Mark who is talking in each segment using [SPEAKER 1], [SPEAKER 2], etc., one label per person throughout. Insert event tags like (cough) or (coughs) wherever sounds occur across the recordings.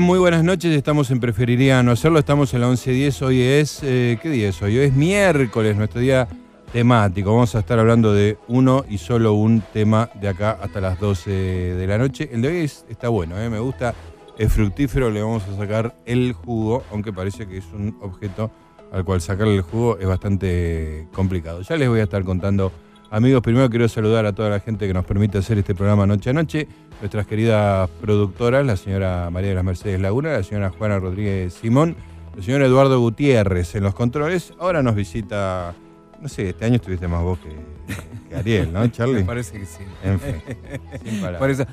[SPEAKER 1] Muy buenas noches. Estamos en Preferiría No Hacerlo. Estamos en la 11.10. Hoy es... eh, ¿Qué día es hoy? Hoy es miércoles, nuestro día temático. Vamos a estar hablando de uno y solo un tema de acá hasta las 12 de la noche. El de hoy es- está bueno, ¿eh? me gusta. Es fructífero, le vamos a sacar el jugo, aunque parece que es un objeto al cual sacarle el jugo es bastante complicado. Ya les voy a estar contando Amigos, primero quiero saludar a toda la gente que nos permite hacer este programa noche a noche. Nuestras queridas productoras, la señora María de las Mercedes Laguna, la señora Juana Rodríguez Simón, el señor Eduardo Gutiérrez en los controles. Ahora nos visita, no sé, este año estuviste más vos que, que Ariel, ¿no, (laughs) Charlie?
[SPEAKER 2] Me parece que sí.
[SPEAKER 1] En fin, (laughs) sin palabras.
[SPEAKER 2] Por eso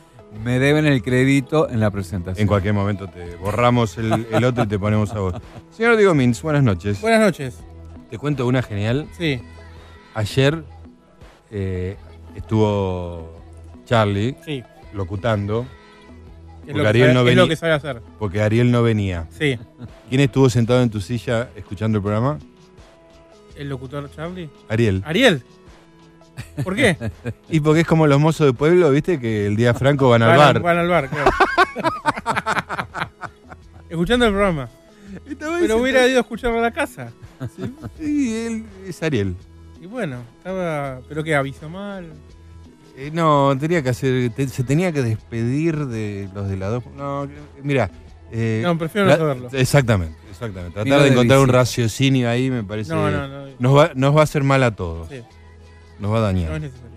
[SPEAKER 2] me deben el crédito en la presentación.
[SPEAKER 1] En cualquier momento te borramos el, el otro y te ponemos a vos. Señor Diego Mins, buenas noches.
[SPEAKER 3] Buenas noches.
[SPEAKER 1] Te cuento una genial.
[SPEAKER 3] Sí,
[SPEAKER 1] Ayer eh, estuvo Charlie
[SPEAKER 3] sí.
[SPEAKER 1] locutando
[SPEAKER 3] Es
[SPEAKER 1] Porque
[SPEAKER 3] lo,
[SPEAKER 1] Ariel
[SPEAKER 3] sabe,
[SPEAKER 1] no
[SPEAKER 3] es
[SPEAKER 1] venía-
[SPEAKER 3] lo que sabe hacer.
[SPEAKER 1] porque Ariel no venía.
[SPEAKER 3] Sí.
[SPEAKER 1] ¿Quién estuvo sentado en tu silla escuchando el programa?
[SPEAKER 3] El locutor Charlie.
[SPEAKER 1] Ariel.
[SPEAKER 3] Ariel. ¿Por qué? (laughs)
[SPEAKER 1] Y porque es como los mozos de pueblo, ¿viste? Que el día franco van al bar.
[SPEAKER 3] Van al bar, claro. (laughs) Escuchando el programa. Pero hubiera ido a escucharlo a la casa.
[SPEAKER 1] Y él es Ariel.
[SPEAKER 3] Y bueno, estaba. ¿Pero qué? ¿Avisó mal?
[SPEAKER 1] Eh, no, tenía que hacer, te- se tenía que despedir de los de la dos. No, mira. eh,
[SPEAKER 3] No, prefiero no
[SPEAKER 1] la-
[SPEAKER 3] saberlo.
[SPEAKER 1] Exactamente, exactamente. Tratar de
[SPEAKER 2] de
[SPEAKER 1] encontrar un raciocinio ahí me parece.
[SPEAKER 3] No, no, no.
[SPEAKER 1] Nos va, nos va a hacer mal a todos.
[SPEAKER 3] Sí,
[SPEAKER 1] Nos va a dañar.
[SPEAKER 3] no es necesario.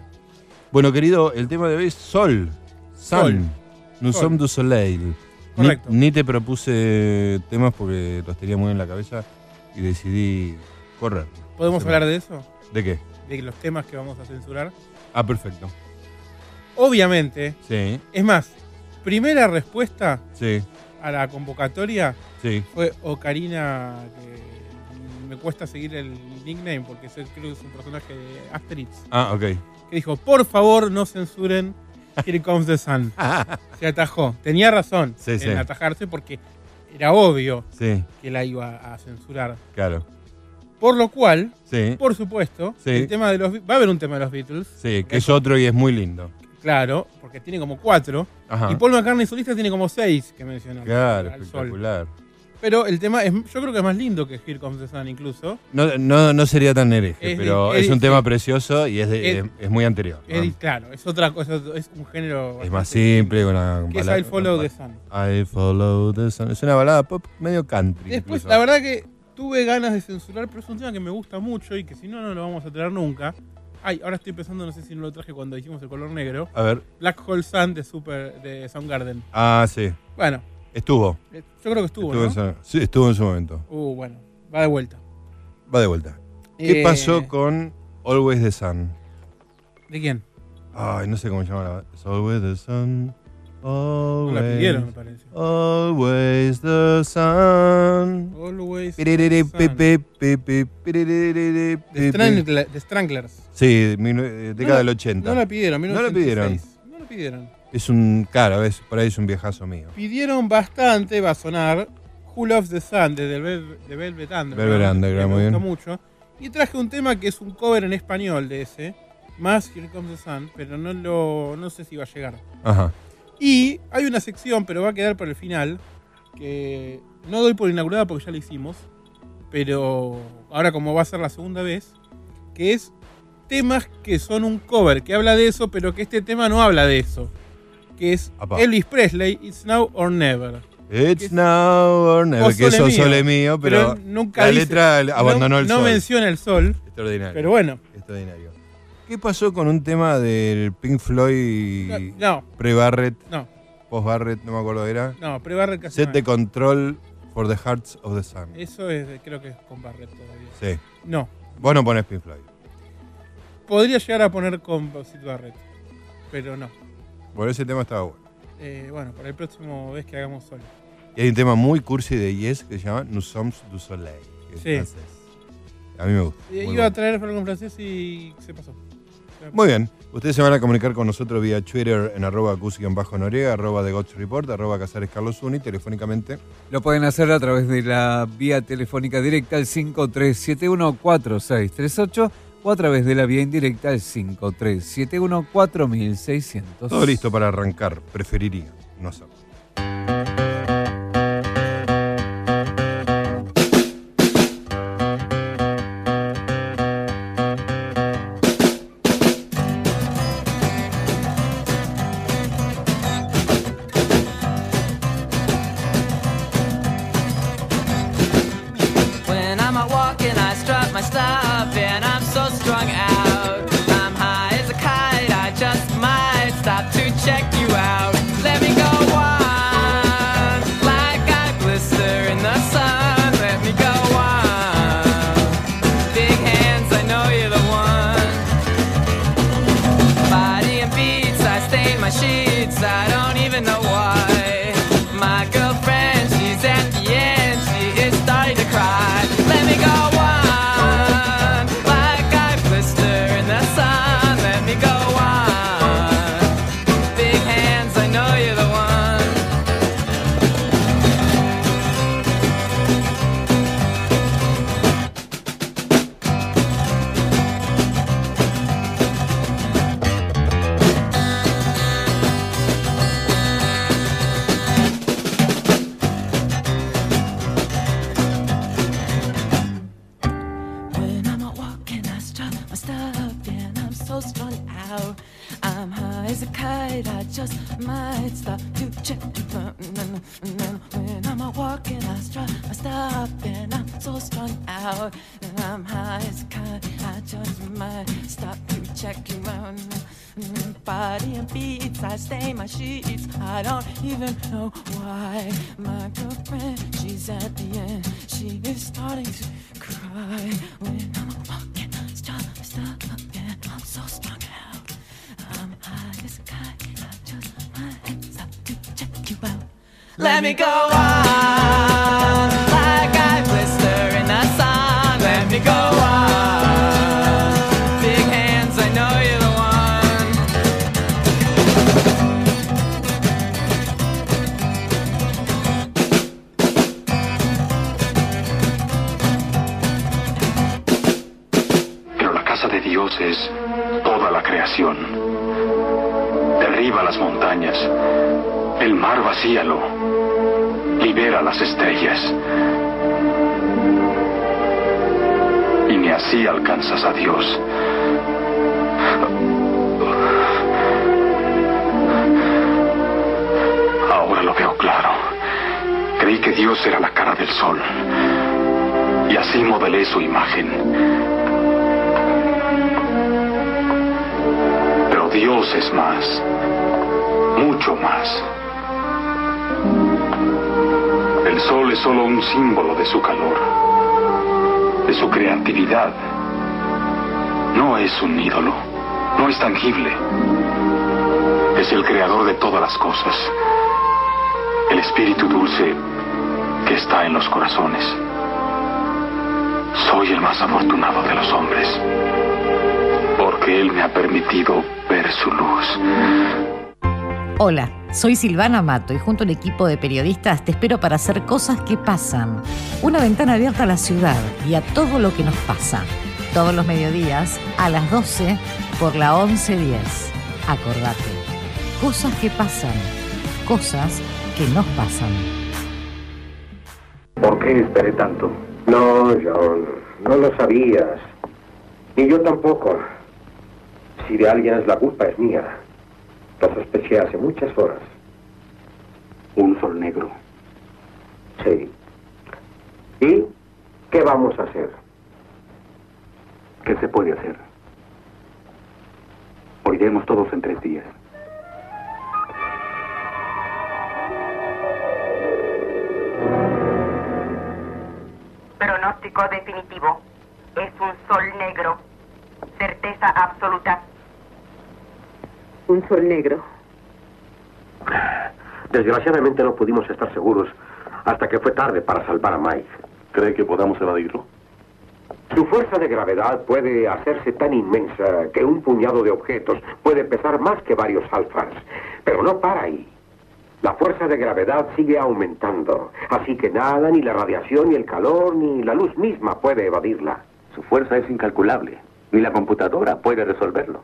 [SPEAKER 1] Bueno, querido, el tema de hoy es Sol. Sun.
[SPEAKER 3] Sol.
[SPEAKER 1] Nous
[SPEAKER 3] Sol.
[SPEAKER 1] sommes du soleil. Ni,
[SPEAKER 3] Correcto.
[SPEAKER 1] ni te propuse temas porque los tenía muy en la cabeza y decidí correr.
[SPEAKER 3] ¿Podemos hablar de eso?
[SPEAKER 1] ¿De qué?
[SPEAKER 3] De los temas que vamos a censurar.
[SPEAKER 1] Ah, perfecto.
[SPEAKER 3] Obviamente,
[SPEAKER 1] Sí,
[SPEAKER 3] es más, primera respuesta
[SPEAKER 1] sí,
[SPEAKER 3] a la convocatoria
[SPEAKER 1] sí.
[SPEAKER 3] fue Ocarina, que me cuesta seguir el nickname porque creo que es un personaje de Asterix,
[SPEAKER 1] Ah, ok.
[SPEAKER 3] que dijo, por favor no censuren Here Comes the Sun. (laughs) Se atajó. Tenía razón
[SPEAKER 1] Sí,
[SPEAKER 3] en atajarse porque era obvio
[SPEAKER 1] Sí,
[SPEAKER 3] que la iba a censurar.
[SPEAKER 1] claro.
[SPEAKER 3] Por lo cual,
[SPEAKER 1] Sí,
[SPEAKER 3] por supuesto,
[SPEAKER 1] Sí.
[SPEAKER 3] el tema de los va a haber un tema de los Beatles,
[SPEAKER 1] sí, que es otro y es muy lindo.
[SPEAKER 3] claro, porque tiene como cuatro,
[SPEAKER 1] Ajá.
[SPEAKER 3] y Paul McCartney solista tiene como seis que mencionar.
[SPEAKER 1] Claro,
[SPEAKER 3] al sol.
[SPEAKER 1] espectacular.
[SPEAKER 3] Pero el tema es, yo creo que es más lindo que Here Comes the Sun incluso.
[SPEAKER 1] No, no, no sería tan hereje,
[SPEAKER 3] Es-
[SPEAKER 1] pero
[SPEAKER 3] es-
[SPEAKER 1] es, un tema precioso y es, de-
[SPEAKER 3] es-
[SPEAKER 1] muy anterior.
[SPEAKER 3] claro, es otra cosa, es un género.
[SPEAKER 1] Es más simple, una
[SPEAKER 3] Que es I Follow the Sun.
[SPEAKER 1] I follow the sun. Es una balada pop medio country.
[SPEAKER 3] Después,
[SPEAKER 1] incluso.
[SPEAKER 3] la verdad que tuve ganas de censurar, pero es un tema que me gusta mucho y que si no, no lo vamos a traer nunca. Ay, ahora estoy pensando, no sé si no lo traje cuando hicimos el color negro.
[SPEAKER 1] A ver.
[SPEAKER 3] Black Hole Sun de Super de Soundgarden.
[SPEAKER 1] Ah, sí.
[SPEAKER 3] Bueno,
[SPEAKER 1] Estuvo.
[SPEAKER 3] Eh, Yo creo que estuvo,
[SPEAKER 1] estuvo,
[SPEAKER 3] ¿no?
[SPEAKER 1] en su, sí, estuvo en su momento.
[SPEAKER 3] Uh, bueno, va de vuelta.
[SPEAKER 1] Va de vuelta. ¿Qué
[SPEAKER 3] Eh,
[SPEAKER 1] pasó con Always the Sun?
[SPEAKER 3] ¿De quién?
[SPEAKER 1] Ay, no sé cómo se llama la. It's always the sun.
[SPEAKER 3] No
[SPEAKER 1] Always.
[SPEAKER 3] la pidieron, me parece.
[SPEAKER 1] Always the sun.
[SPEAKER 3] Always.
[SPEAKER 1] Piriri,
[SPEAKER 3] Sun. The, The Stranglers.
[SPEAKER 1] Sí, eh, década
[SPEAKER 3] No,
[SPEAKER 1] del 80.
[SPEAKER 3] No la pidieron,
[SPEAKER 1] No la
[SPEAKER 3] 1986. No la pidieron.
[SPEAKER 1] Es un. Claro, ves, por ahí es un viejazo mío.
[SPEAKER 3] Pidieron bastante, va a sonar Who Loves the Sun de, Vel- de Velvet Underground.
[SPEAKER 1] Velvet Underground, muy
[SPEAKER 3] me
[SPEAKER 1] bien.
[SPEAKER 3] mucho. Y traje un tema que es un cover en español de ese, más Here Comes the Sun, pero no, lo, no sé si va a llegar.
[SPEAKER 1] Ajá.
[SPEAKER 3] Y hay una sección, pero va a quedar para el final, que no doy por inaugurada porque ya la hicimos, pero ahora como va a ser la segunda vez, que es temas que son un cover, que habla de eso, pero que este tema no habla de eso. Que es. Elvis Presley, It's Now or Never.
[SPEAKER 1] It's now or never. Que eso
[SPEAKER 3] Sole Mío.
[SPEAKER 1] pero,
[SPEAKER 3] nunca
[SPEAKER 1] la
[SPEAKER 3] dice-
[SPEAKER 1] letra abandonó
[SPEAKER 3] no,
[SPEAKER 1] el
[SPEAKER 3] no
[SPEAKER 1] sol.
[SPEAKER 3] menciona el sol,
[SPEAKER 1] Extraordinario.
[SPEAKER 3] pero bueno.
[SPEAKER 1] Extraordinario. ¿Qué pasó con un tema del Pink Floyd
[SPEAKER 3] No,
[SPEAKER 1] pre-Barrett,
[SPEAKER 3] no,
[SPEAKER 1] post-Barrett, no me acuerdo, era?
[SPEAKER 3] no, pre-Barrett casi
[SPEAKER 1] Set
[SPEAKER 3] no es.
[SPEAKER 1] Control for the Hearts of the Sun.
[SPEAKER 3] Eso es, de- creo que es con Barrett todavía.
[SPEAKER 1] Sí.
[SPEAKER 3] No,
[SPEAKER 1] Vos no pones Pink Floyd.
[SPEAKER 3] podría llegar a poner con Sid Barrett, pero no.
[SPEAKER 1] Bueno, ese tema estaba bueno.
[SPEAKER 3] Eh, bueno, para el próximo vez que hagamos solo.
[SPEAKER 1] Y hay un tema muy cursi de Yes que se llama Nous sommes du soleil. que es
[SPEAKER 3] Sí.
[SPEAKER 1] francés. A mí me gusta.
[SPEAKER 3] Eh, iba a traer algo en francés y se pasó.
[SPEAKER 1] Muy bien. Ustedes se van a comunicar con nosotros vía Twitter en arroba cus-noriega, arroba de Gotch Report, arroba Casares Carlos Uni, telefónicamente.
[SPEAKER 2] Lo pueden hacer a través de la vía telefónica directa al 5371-4638 o a través de la vía indirecta al 5371-4600.
[SPEAKER 1] Todo listo para arrancar. Preferiría no hacerlo.
[SPEAKER 4] Las estrellas. Y ni así alcanzas a Dios. Ahora lo veo claro. Creí que Dios era la cara del sol. Y así modelé su imagen. Pero Dios es más, mucho más. Sol es solo un símbolo de su calor, de su creatividad. No es un ídolo, no es tangible. Es el creador de todas las cosas, el espíritu dulce que está en los corazones. Soy el más afortunado de los hombres, porque Él me ha permitido ver su luz.
[SPEAKER 5] Hola, soy Silvana Mato y junto al equipo de periodistas te espero para hacer cosas que pasan. Una ventana abierta a la ciudad y a todo lo que nos pasa. Todos los mediodías a las 12 por la 1110. Acordate. Cosas que pasan. Cosas que nos pasan.
[SPEAKER 6] ¿Por qué esperé tanto? No, John, no lo sabías. Ni yo tampoco. Si de alguien es la culpa, es mía. Lo sospeché hace muchas horas.
[SPEAKER 4] Un sol negro.
[SPEAKER 6] Sí. ¿Y qué vamos a hacer?
[SPEAKER 4] ¿Qué se puede hacer? Moriremos todos en tres días.
[SPEAKER 7] Pronóstico definitivo. Es un sol negro. Certeza absoluta.
[SPEAKER 8] Un sol negro.
[SPEAKER 6] Desgraciadamente no pudimos estar seguros hasta que fue tarde para salvar a Mike.
[SPEAKER 4] ¿Cree que podamos evadirlo?
[SPEAKER 6] Su fuerza de gravedad puede hacerse tan inmensa que un puñado de objetos puede pesar más que varios alfas. Pero no para ahí. La fuerza de gravedad sigue aumentando, así que nada, ni la radiación, ni el calor, ni la luz misma puede evadirla.
[SPEAKER 4] Su fuerza es incalculable. Ni la computadora puede resolverlo.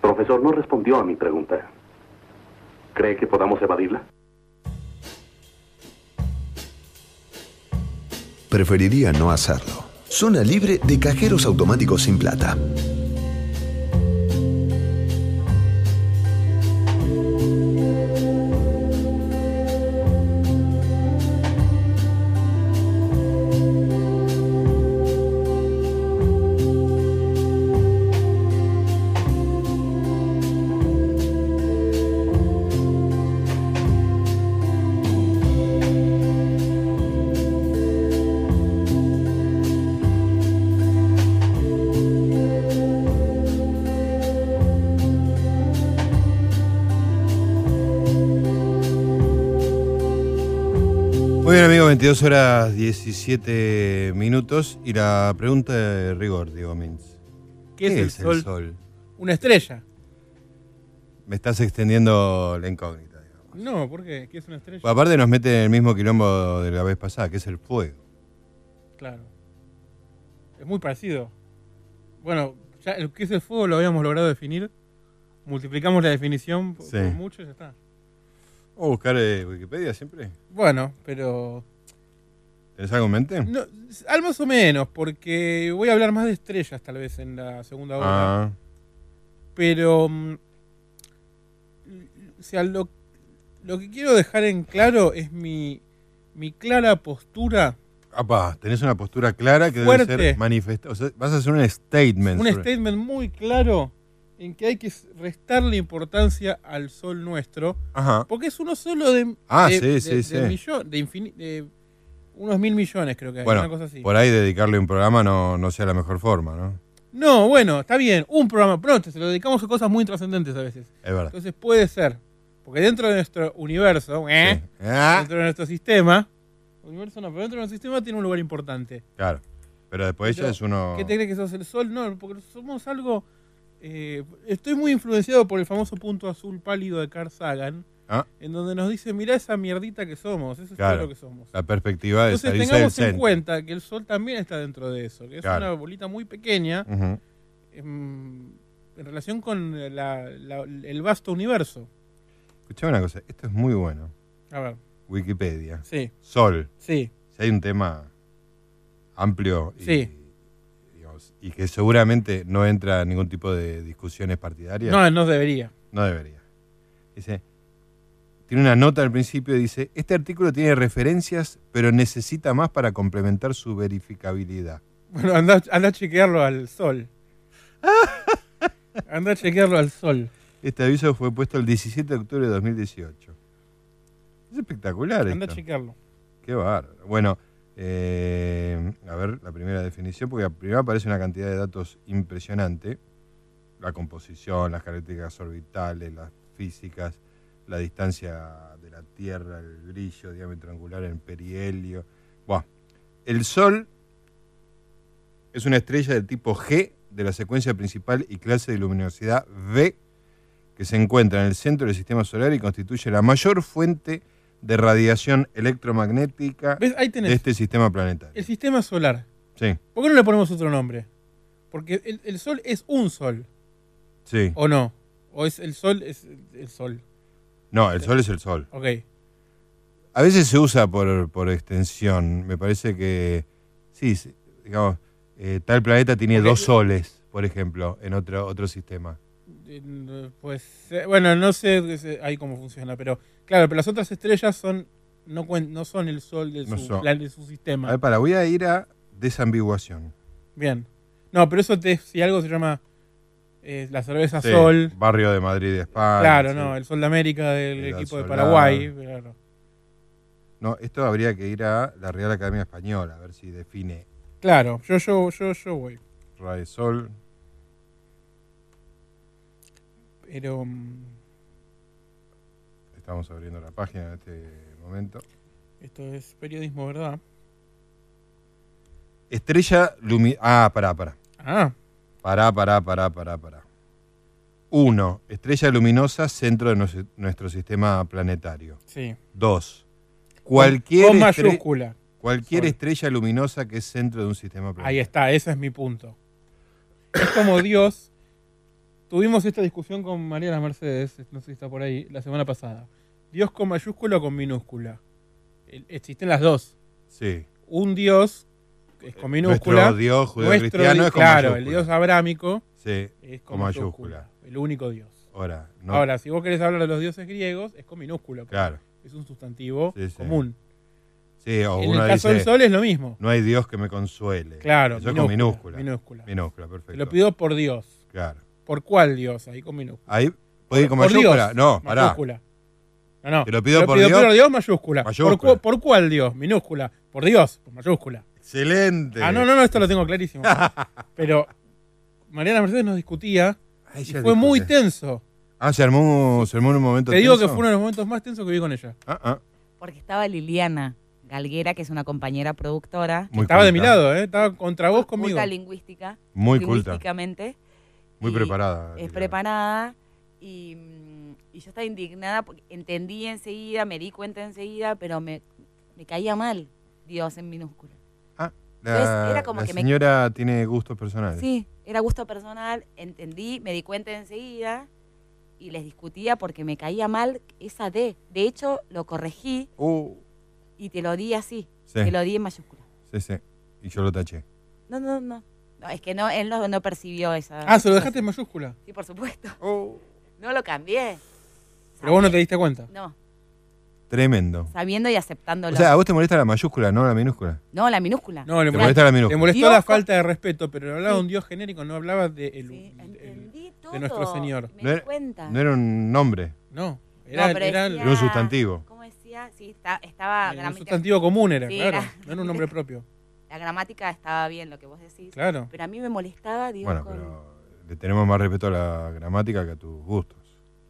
[SPEAKER 4] Profesor, no respondió a mi pregunta. ¿Cree que podamos evadirla?
[SPEAKER 9] Preferiría no hacerlo. Zona libre de cajeros automáticos sin plata.
[SPEAKER 1] Muy bien, amigo, 22 horas 17 minutos. Y la pregunta de rigor, Diego Mintz.
[SPEAKER 3] ¿Qué, es, el, sol?
[SPEAKER 1] sol?
[SPEAKER 3] Una estrella.
[SPEAKER 1] Me estás extendiendo la incógnita, digamos.
[SPEAKER 3] No, ¿por qué? ¿Qué es una estrella?
[SPEAKER 1] Pues aparte nos mete en el mismo quilombo de la vez pasada, que es el fuego.
[SPEAKER 3] Claro. Es muy parecido. Bueno, ya el que es el fuego lo habíamos logrado definir. Multiplicamos la definición por,
[SPEAKER 1] Sí.
[SPEAKER 3] por mucho y ya está.
[SPEAKER 1] ¿O buscar eh, Wikipedia siempre?
[SPEAKER 3] Bueno, pero.
[SPEAKER 1] ¿Tenés algo en mente?
[SPEAKER 3] No, al más o menos, porque voy a hablar más de estrellas tal vez en la segunda hora.
[SPEAKER 1] Ah,
[SPEAKER 3] Pero. mm, O sea, lo, lo que quiero dejar en claro es mi, mi clara postura.
[SPEAKER 1] apá, tenés una postura clara que
[SPEAKER 3] Fuerte.
[SPEAKER 1] debe ser manifestada. O sea, vas a hacer un statement.
[SPEAKER 3] Un
[SPEAKER 1] sobre-
[SPEAKER 3] statement muy claro en que hay que restarle importancia al sol nuestro.
[SPEAKER 1] Ajá.
[SPEAKER 3] Porque es uno solo de.
[SPEAKER 1] Ah,
[SPEAKER 3] de,
[SPEAKER 1] sí,
[SPEAKER 3] de-
[SPEAKER 1] sí,
[SPEAKER 3] de
[SPEAKER 1] sí.
[SPEAKER 3] millón- de infini- de unos mil millones, creo que hay.
[SPEAKER 1] Bueno,
[SPEAKER 3] una cosa así.
[SPEAKER 1] por ahí dedicarle un programa no, no sea la mejor forma, ¿no?
[SPEAKER 3] No, bueno, está bien. Un programa pronto, se lo dedicamos a cosas muy trascendentes a veces.
[SPEAKER 1] Es verdad.
[SPEAKER 3] Entonces puede ser. Porque dentro de nuestro universo, ¿eh?
[SPEAKER 1] Ah,
[SPEAKER 3] dentro de nuestro sistema, universo no, pero dentro de nuestro sistema tiene un lugar importante.
[SPEAKER 1] claro. Pero después ya es uno.
[SPEAKER 3] ¿Qué te crees que sos el sol? No, porque somos algo. Eh, estoy muy influenciado por el famoso punto azul pálido de Carl Sagan,
[SPEAKER 1] Ah.
[SPEAKER 3] en donde nos dice: Mirá esa mierdita que somos, eso es todo lo que somos.
[SPEAKER 1] La perspectiva de
[SPEAKER 3] Entonces tengamos en
[SPEAKER 1] centro.
[SPEAKER 3] cuenta que el sol también está dentro de eso, que es una bolita muy pequeña
[SPEAKER 1] Ujú.
[SPEAKER 3] en, en relación con la- la- el vasto universo.
[SPEAKER 1] Escuchame una cosa, esto es muy bueno.
[SPEAKER 3] A ver,
[SPEAKER 1] Wikipedia.
[SPEAKER 3] sí,
[SPEAKER 1] Sol.
[SPEAKER 3] sí,
[SPEAKER 1] Si hay un tema amplio y,
[SPEAKER 3] Sí.
[SPEAKER 1] Y que seguramente no entra en ningún tipo de discusiones partidarias,
[SPEAKER 3] no, no debería.
[SPEAKER 1] no debería. Dice, tiene una nota al principio, dice, este artículo tiene referencias, pero necesita más para complementar su verificabilidad.
[SPEAKER 3] Bueno, anda, anda a chequearlo al sol. (laughs) Anda a chequearlo al sol.
[SPEAKER 1] Este aviso fue puesto el 17 de octubre de 2018. Es espectacular
[SPEAKER 3] Anda a
[SPEAKER 1] esto.
[SPEAKER 3] chequearlo.
[SPEAKER 1] Qué bárbaro. Bueno, eh, a ver la primera definición, porque primero aparece una cantidad de datos impresionante. La composición, las características orbitales, las físicas, la distancia de la Tierra, el brillo, diámetro angular en perihelio. Buah. El Sol es una estrella del tipo G de la secuencia principal y clase de luminosidad V que se encuentra en el centro del sistema solar y constituye la mayor fuente de radiación electromagnética
[SPEAKER 3] ¿Ves? Ahí
[SPEAKER 1] de
[SPEAKER 3] tenés.
[SPEAKER 1] este sistema planetario.
[SPEAKER 3] El sistema solar.
[SPEAKER 1] Sí,
[SPEAKER 3] ¿Por qué no le ponemos otro nombre? Porque el, el Sol es un Sol,
[SPEAKER 1] sí.
[SPEAKER 3] ¿o no? ¿O es el Sol es el, Sol?
[SPEAKER 1] No, el Sol es el Sol.
[SPEAKER 3] Ok.
[SPEAKER 1] A veces se usa por, por extensión. Me parece que, sí, digamos, eh, tal planeta tiene dos soles, por ejemplo, en otro, otro sistema.
[SPEAKER 3] Pues, eh, bueno, no sé eh, ahí cómo funciona, pero claro, pero las otras estrellas son no, no son el Sol de su, de su
[SPEAKER 1] A
[SPEAKER 3] sistema.
[SPEAKER 1] ver, para, voy a ir a desambiguación.
[SPEAKER 3] Bien. No, pero eso te, si algo se llama eh, la cerveza
[SPEAKER 1] Sí,
[SPEAKER 3] Sol.
[SPEAKER 1] Barrio de Madrid, España.
[SPEAKER 3] Claro,
[SPEAKER 1] sí.
[SPEAKER 3] no, el Sol de América del equipo de. Paraguay. Claro.
[SPEAKER 1] No, esto habría que ir a la Real Academia Española, a ver si define
[SPEAKER 3] Claro, yo, yo, yo, yo voy.
[SPEAKER 1] Ray Sol.
[SPEAKER 3] Pero. mm,
[SPEAKER 1] Estamos abriendo la página en este momento.
[SPEAKER 3] Esto es periodismo, ¿verdad?
[SPEAKER 1] Estrella luminosa. Ah, pará, pará.
[SPEAKER 3] Ah,
[SPEAKER 1] Pará, pará, pará, pará, pará. Uno, estrella luminosa, centro de nues- nuestro sistema planetario.
[SPEAKER 3] sí.
[SPEAKER 1] Dos, cualquier,
[SPEAKER 3] Con
[SPEAKER 1] estre-
[SPEAKER 3] mayúscula.
[SPEAKER 1] cualquier estrella luminosa que es centro de un sistema planetario.
[SPEAKER 3] Ahí está, ese es mi punto. Es como (coughs) Dios. Tuvimos esta discusión con María las Mercedes, no sé si está por ahí, la semana pasada. Dios con mayúscula o con minúscula. El- existen las dos.
[SPEAKER 1] Sí.
[SPEAKER 3] Un Dios es con minúscula.
[SPEAKER 1] Nuestro Dios
[SPEAKER 3] di-
[SPEAKER 1] es con
[SPEAKER 3] claro, el. Dios abrámico
[SPEAKER 1] Sí,
[SPEAKER 3] es
[SPEAKER 1] con
[SPEAKER 3] con
[SPEAKER 1] mayúscula.
[SPEAKER 3] mayúscula. El único Dios.
[SPEAKER 1] Ahora, no.
[SPEAKER 3] Ahora, si vos querés hablar de los dioses griegos, es con minúscula.
[SPEAKER 1] Claro.
[SPEAKER 3] Es un sustantivo
[SPEAKER 1] Sí, sí.
[SPEAKER 3] común.
[SPEAKER 1] Sí, o
[SPEAKER 3] en
[SPEAKER 1] uno
[SPEAKER 3] el caso
[SPEAKER 1] dice,
[SPEAKER 3] del sol es lo mismo.
[SPEAKER 1] no hay Dios que me consuele.
[SPEAKER 3] Claro,
[SPEAKER 1] Eso es con minúscula.
[SPEAKER 3] minúscula.
[SPEAKER 1] Minúscula,
[SPEAKER 3] Te
[SPEAKER 1] perfecto.
[SPEAKER 3] lo pido por Dios.
[SPEAKER 1] Claro.
[SPEAKER 3] ¿Por cuál Dios? Ahí con minúscula.
[SPEAKER 1] Ahí, ¿puede ir con
[SPEAKER 3] Por
[SPEAKER 1] mayúscula?
[SPEAKER 3] Dios,
[SPEAKER 1] no, pará.
[SPEAKER 3] mayúscula. No, no.
[SPEAKER 1] Te lo pido por Dios.
[SPEAKER 3] Dios, mayúscula.
[SPEAKER 1] Mayúscula.
[SPEAKER 3] ¿Por, cu- por cuál Dios? Minúscula. Por Dios, por mayúscula.
[SPEAKER 1] Excelente.
[SPEAKER 3] Ah, no, no, no, esto lo tengo clarísimo. (laughs) Pero Mariana Mercedes nos discutía
[SPEAKER 1] Ay,
[SPEAKER 3] y fue muy tenso.
[SPEAKER 1] Ah, se armó, se armó en un momento
[SPEAKER 3] Te digo que
[SPEAKER 1] tenso?
[SPEAKER 3] fue uno de los momentos más tensos que vi con ella.
[SPEAKER 1] Ah, ah,
[SPEAKER 8] Porque estaba Liliana Galguera, que es una compañera productora.
[SPEAKER 1] muy
[SPEAKER 3] Estaba de mi lado, ¿eh? Estaba contra vos conmigo.
[SPEAKER 8] Culta lingüística.
[SPEAKER 1] Muy culta. Muy
[SPEAKER 8] y
[SPEAKER 1] preparada.
[SPEAKER 8] Es preparada. Y, mm, y yo estaba indignada porque entendí enseguida, me di cuenta enseguida, pero me, me caía mal Dios en minúscula.
[SPEAKER 1] Ah,
[SPEAKER 8] Entonces,
[SPEAKER 1] la,
[SPEAKER 8] era como
[SPEAKER 1] la
[SPEAKER 8] que me-
[SPEAKER 1] señora tiene gustos personales.
[SPEAKER 8] Sí, era gusto personal, entendí, me di cuenta enseguida y les discutía porque me caía mal esa D. De hecho, lo corregí
[SPEAKER 1] Uh,
[SPEAKER 8] y te lo di así,
[SPEAKER 1] sí,
[SPEAKER 8] te lo di en mayúscula.
[SPEAKER 1] sí, sí. Y yo lo taché.
[SPEAKER 8] No, no, no. No, es que no, él no, no percibió esa.
[SPEAKER 3] Ah, se lo dejaste en mayúscula.
[SPEAKER 8] Sí, por supuesto. (laughs)
[SPEAKER 1] Oh.
[SPEAKER 8] No lo cambié.
[SPEAKER 3] Pero vos no te diste cuenta.
[SPEAKER 8] No,
[SPEAKER 1] Tremendo.
[SPEAKER 8] sabiendo y aceptándolo.
[SPEAKER 1] O sea, a vos te molesta la mayúscula, no la minúscula.
[SPEAKER 8] no, la minúscula.
[SPEAKER 3] No, le
[SPEAKER 1] Te
[SPEAKER 3] molestó,
[SPEAKER 1] molesta la
[SPEAKER 3] le
[SPEAKER 1] minúscula.
[SPEAKER 3] molestó
[SPEAKER 8] Dios
[SPEAKER 3] la falta de respeto, pero hablaba de un Dios genérico, no hablaba de, el-
[SPEAKER 8] Sí,
[SPEAKER 3] el-
[SPEAKER 8] entendí todo.
[SPEAKER 3] de nuestro Señor.
[SPEAKER 8] Me
[SPEAKER 1] No
[SPEAKER 8] di
[SPEAKER 1] era-
[SPEAKER 8] cuenta.
[SPEAKER 1] No era un nombre,
[SPEAKER 3] No, era,
[SPEAKER 8] No, pero
[SPEAKER 3] era
[SPEAKER 8] decía-
[SPEAKER 1] era un sustantivo.
[SPEAKER 8] ¿Cómo decía? Sí, está- estaba.
[SPEAKER 3] un sustantivo común, era,
[SPEAKER 8] Sí,
[SPEAKER 3] claro.
[SPEAKER 8] era-
[SPEAKER 3] No era un nombre propio.
[SPEAKER 8] La gramática estaba bien, lo que vos decís.
[SPEAKER 3] Claro.
[SPEAKER 8] Pero a mí me molestaba Dios
[SPEAKER 1] Bueno,
[SPEAKER 8] con...
[SPEAKER 1] pero le tenemos más respeto a la gramática que a tus gustos.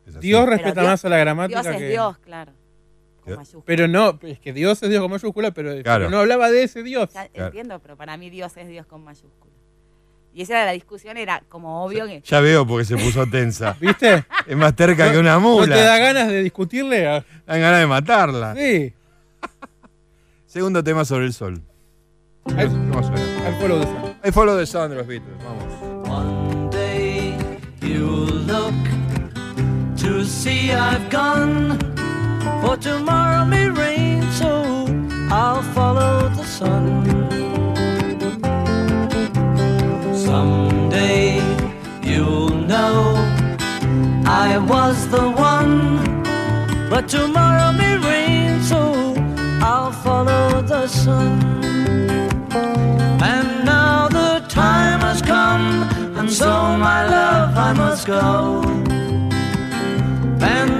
[SPEAKER 1] Es así.
[SPEAKER 3] Dios
[SPEAKER 8] Pero
[SPEAKER 3] respeta
[SPEAKER 8] Dios-
[SPEAKER 3] más a la gramática
[SPEAKER 8] Dios es
[SPEAKER 3] que.
[SPEAKER 8] Dios, claro. Con
[SPEAKER 1] Dios-
[SPEAKER 8] mayúscula.
[SPEAKER 3] Pero no, es que Dios es Dios con mayúscula, pero,
[SPEAKER 1] Claro.
[SPEAKER 3] pero no hablaba de ese Dios.
[SPEAKER 8] Ya
[SPEAKER 1] Claro.
[SPEAKER 8] Entiendo, pero para mí Dios es Dios con mayúscula. Y esa era la discusión, era como obvio que...
[SPEAKER 1] Ya veo porque se puso tensa. (laughs)
[SPEAKER 3] ¿Viste?
[SPEAKER 1] es más terca que una
[SPEAKER 3] ¿No
[SPEAKER 1] mula.
[SPEAKER 3] te da ganas de discutirle? a-
[SPEAKER 1] Dan ganas de matarla.
[SPEAKER 3] Sí. (laughs)
[SPEAKER 1] Segundo tema sobre el sol.
[SPEAKER 3] Al,
[SPEAKER 1] ¿Cómo suena?
[SPEAKER 3] follow the sun.
[SPEAKER 1] I follow the sun de los Beatles. Vamos.
[SPEAKER 10] One day you'll look to see I've gone, for tomorrow may rain, so I'll follow the sun. Someday you'll know I was the one, but tomorrow may rain, so I'll follow the sun. And now the time has come, and so my love I must go. And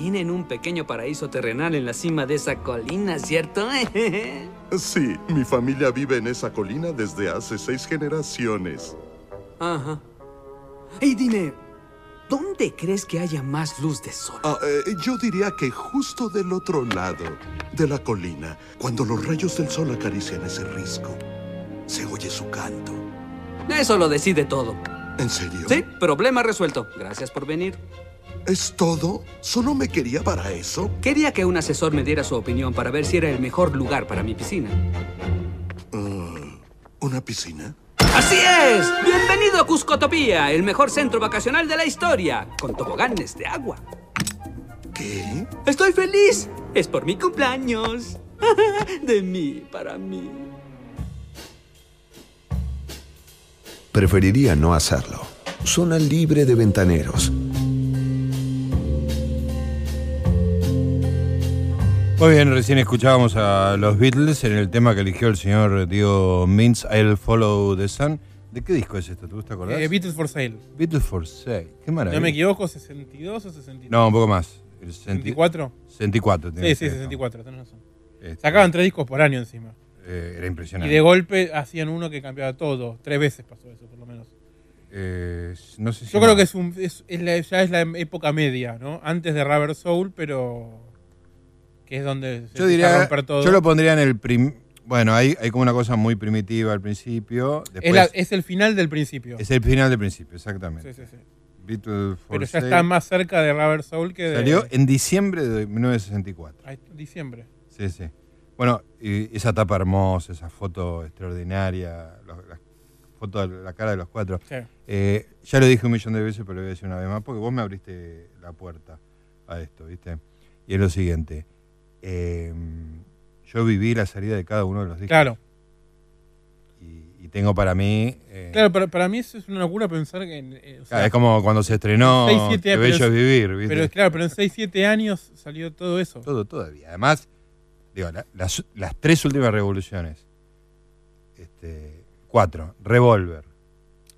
[SPEAKER 11] Tienen un pequeño paraíso terrenal en la cima de esa colina, ¿cierto? (laughs)
[SPEAKER 12] Sí, mi familia vive en esa colina desde hace seis generaciones.
[SPEAKER 11] Ajá. Y dime, ¿dónde crees que haya más luz de sol?
[SPEAKER 12] Ah, eh, yo diría que justo del otro lado de la colina, cuando los rayos del sol acarician ese risco, se oye su canto.
[SPEAKER 11] Eso lo decide todo.
[SPEAKER 12] ¿En serio?
[SPEAKER 11] Sí, problema resuelto. Gracias por venir.
[SPEAKER 12] ¿Es todo? ¿Solo me quería para eso?
[SPEAKER 11] Quería que un asesor me diera su opinión para ver si era el mejor lugar para mi piscina.
[SPEAKER 12] Ah, ¿Una piscina?
[SPEAKER 11] ¡Así es! Bienvenido a Cuscotopía, el mejor centro vacacional de la historia, con toboganes de agua.
[SPEAKER 12] ¿Qué?
[SPEAKER 11] Estoy feliz. Es por mi cumpleaños. (laughs) De mí, para mí.
[SPEAKER 9] Preferiría no hacerlo. Zona libre de ventaneros.
[SPEAKER 1] Muy bien, recién escuchábamos a los Beatles en el tema que eligió el señor Diego Mintz, I'll Follow the Sun. ¿De qué disco es esto? ¿Te gusta acordar?
[SPEAKER 3] Eh, Beatles for Sale.
[SPEAKER 1] Beatles for Sale. Qué maravilla.
[SPEAKER 3] No me equivoco, 62 o 63.
[SPEAKER 1] No, un poco más. El
[SPEAKER 3] 64.
[SPEAKER 1] 64. tiene
[SPEAKER 3] Sí, sí,
[SPEAKER 1] ser.
[SPEAKER 3] 64, tenés razón.
[SPEAKER 1] Este,
[SPEAKER 3] Sacaban tres discos por año encima.
[SPEAKER 1] eh, era
[SPEAKER 3] Y
[SPEAKER 1] impresionante.
[SPEAKER 3] de golpe hacían uno que cambiaba todo. Tres veces pasó eso, por lo menos.
[SPEAKER 1] Eh, no sé si
[SPEAKER 3] Yo creo que es un, es, es la- ya es la época media, ¿no? Antes de Rubber Soul, pero. Que es donde se
[SPEAKER 1] Yo
[SPEAKER 3] a
[SPEAKER 1] diría,
[SPEAKER 3] romper todo.
[SPEAKER 1] yo lo pondría en el prim... Bueno, hay, hay como una cosa muy primitiva al principio.
[SPEAKER 3] es, la- es el final del principio.
[SPEAKER 1] es el final del principio, exactamente.
[SPEAKER 3] Sí, sí, sí.
[SPEAKER 1] Beatles for
[SPEAKER 3] Pero ya
[SPEAKER 1] Sale
[SPEAKER 3] está más cerca de Rubber Soul que de.
[SPEAKER 1] Salió en diciembre de 1964.
[SPEAKER 3] Ahí, diciembre.
[SPEAKER 1] Sí, sí. Bueno, y esa tapa hermosa, esa foto extraordinaria, los- la foto de la cara de los cuatro.
[SPEAKER 3] Sí.
[SPEAKER 1] Eh, ya lo dije un millón de veces, pero lo voy a decir una vez más, porque vos me abriste la puerta a esto, ¿viste? Y es lo siguiente. Eh, yo viví la salida de cada uno de los discos.
[SPEAKER 3] Claro.
[SPEAKER 1] Y, y tengo para mí... eh,
[SPEAKER 3] Claro, para, para mí eso es una locura pensar que. en- eh, o sea,
[SPEAKER 1] es como cuando se estrenó
[SPEAKER 3] seis, siete
[SPEAKER 1] Qué
[SPEAKER 3] años,
[SPEAKER 1] bello
[SPEAKER 3] pero
[SPEAKER 1] vivir, ¿viste?
[SPEAKER 3] Pero claro, pero en 6, 7 años salió todo eso.
[SPEAKER 1] Todo todavía. Además, digo, la- las, las tres últimas revoluciones. Este, cuatro. Revolver.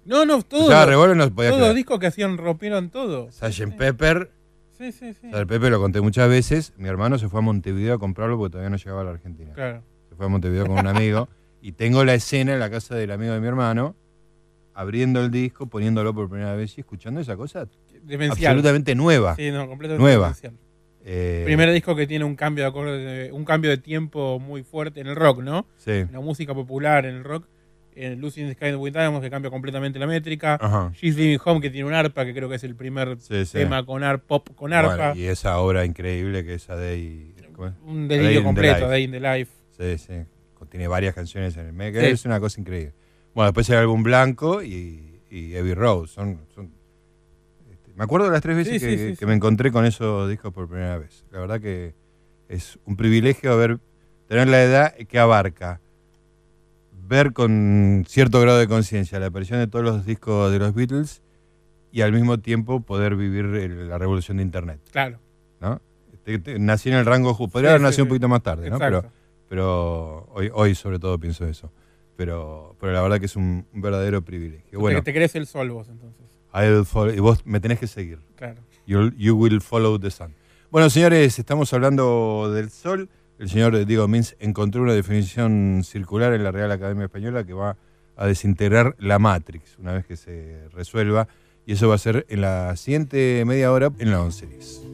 [SPEAKER 3] No, no, todo.
[SPEAKER 1] Escuchaba Revolver, no se podía
[SPEAKER 3] Todos los discos que hacían rompieron todo.
[SPEAKER 1] Sgt. Pepper.
[SPEAKER 3] Sí, sí, sí.
[SPEAKER 1] Sgt. Pepper lo conté muchas veces. Mi hermano se fue a Montevideo a comprarlo porque todavía no llegaba a la Argentina.
[SPEAKER 3] Claro.
[SPEAKER 1] Se fue a Montevideo con un amigo. y tengo la escena en la casa del amigo de mi hermano, abriendo el disco, poniéndolo por primera vez y escuchando esa cosa
[SPEAKER 3] Demencial.
[SPEAKER 1] absolutamente nueva.
[SPEAKER 3] Sí, no, completamente
[SPEAKER 1] Nueva.
[SPEAKER 3] demencial.
[SPEAKER 1] Eh,
[SPEAKER 3] Primer disco que tiene un cambio de acorde, un cambio de tiempo muy fuerte en el rock, ¿no?
[SPEAKER 1] Sí.
[SPEAKER 3] En la música popular, en el rock. En Lucy in the Sky with Diamonds, que cambia completamente la métrica.
[SPEAKER 1] Ajá.
[SPEAKER 3] She's Living Home, que tiene un arpa, que creo que es el primer
[SPEAKER 1] Sí, sí.
[SPEAKER 3] tema con ar, pop con arpa.
[SPEAKER 1] Bueno, y esa obra increíble que es A Day.
[SPEAKER 3] un
[SPEAKER 1] A
[SPEAKER 3] delirio
[SPEAKER 1] Day the
[SPEAKER 3] completo,
[SPEAKER 1] Life.
[SPEAKER 3] Day in the Life.
[SPEAKER 1] Sí, sí. Tiene varias canciones en el.
[SPEAKER 3] Sí.
[SPEAKER 1] Es una cosa increíble. Bueno, después el álbum Blanco y, y Heavy. Son, son- este, me acuerdo de las tres veces que, que me encontré con esos discos por primera vez. La verdad que es un privilegio haber, tener la edad que abarca ver con cierto grado de conciencia la aparición de todos los discos de los Beatles y al mismo tiempo poder vivir el- la revolución de Internet.
[SPEAKER 3] Claro.
[SPEAKER 1] ¿no? Este, te- nací en el rango justo. Podría
[SPEAKER 3] Sí,
[SPEAKER 1] haber
[SPEAKER 3] sí,
[SPEAKER 1] nacido un
[SPEAKER 3] sí.
[SPEAKER 1] poquito más tarde, ¿no? Pero,
[SPEAKER 3] Exacto.
[SPEAKER 1] pero hoy, hoy sobre todo pienso eso. Pero, pero la verdad que es un, un verdadero privilegio.
[SPEAKER 3] Te-
[SPEAKER 1] Bueno,
[SPEAKER 3] te, crees el sol vos, entonces.
[SPEAKER 1] I'll follow- y vos me tenés que seguir.
[SPEAKER 3] Claro.
[SPEAKER 1] You'll- you will follow the sun. Bueno, señores, estamos hablando del sol. El señor Diego Mins encontró una definición circular en la Real Academia Española que va a desintegrar la Matrix una vez que se resuelva. Y eso va a ser en la siguiente media hora en la 11.10.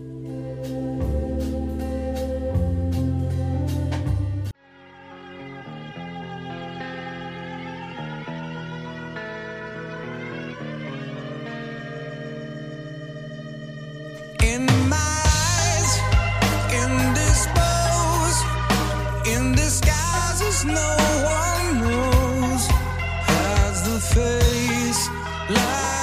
[SPEAKER 13] no one knows has the face like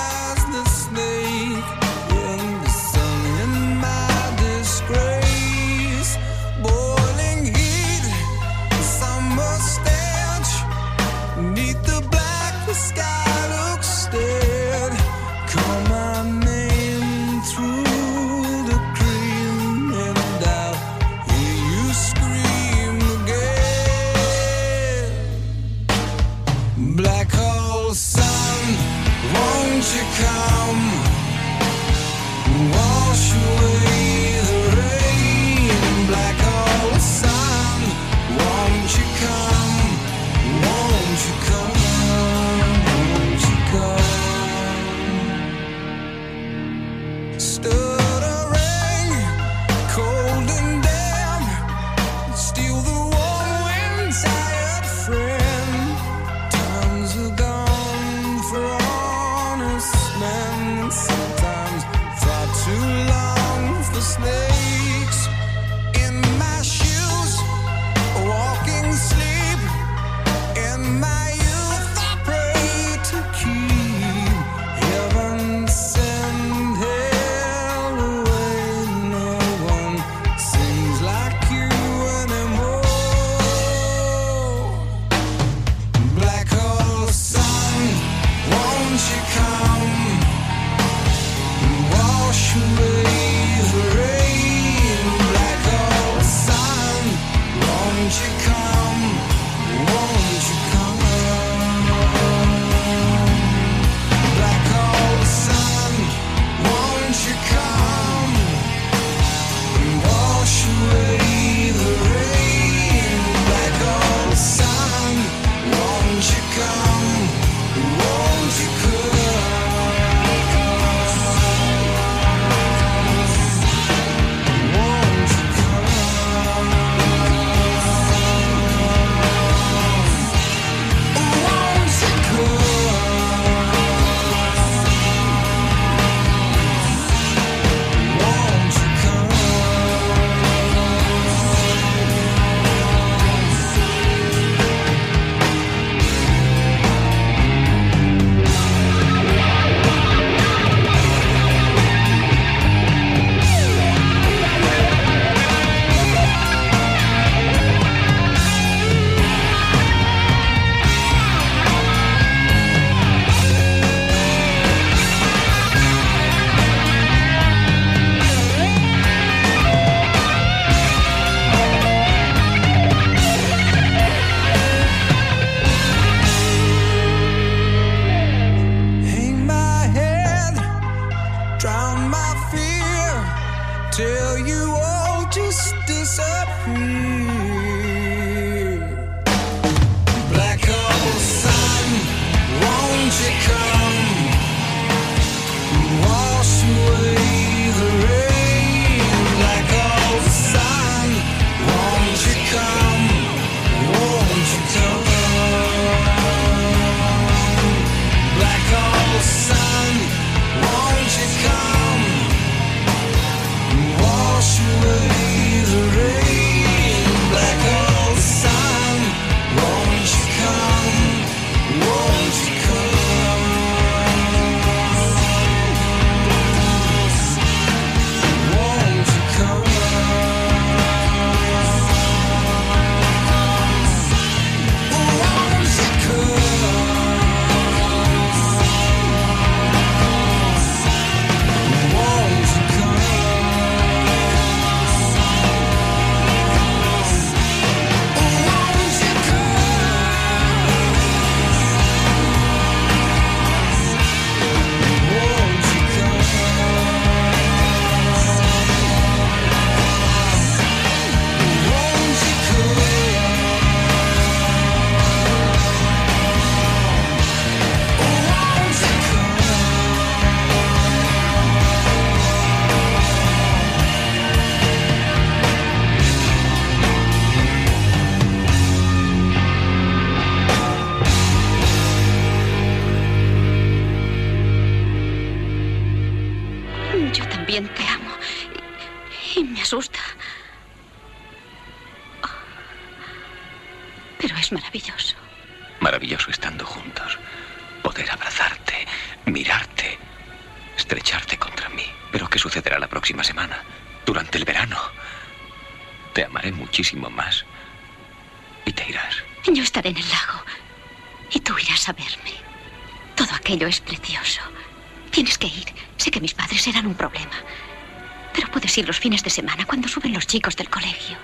[SPEAKER 14] semana
[SPEAKER 15] cuando suben los chicos del colegio.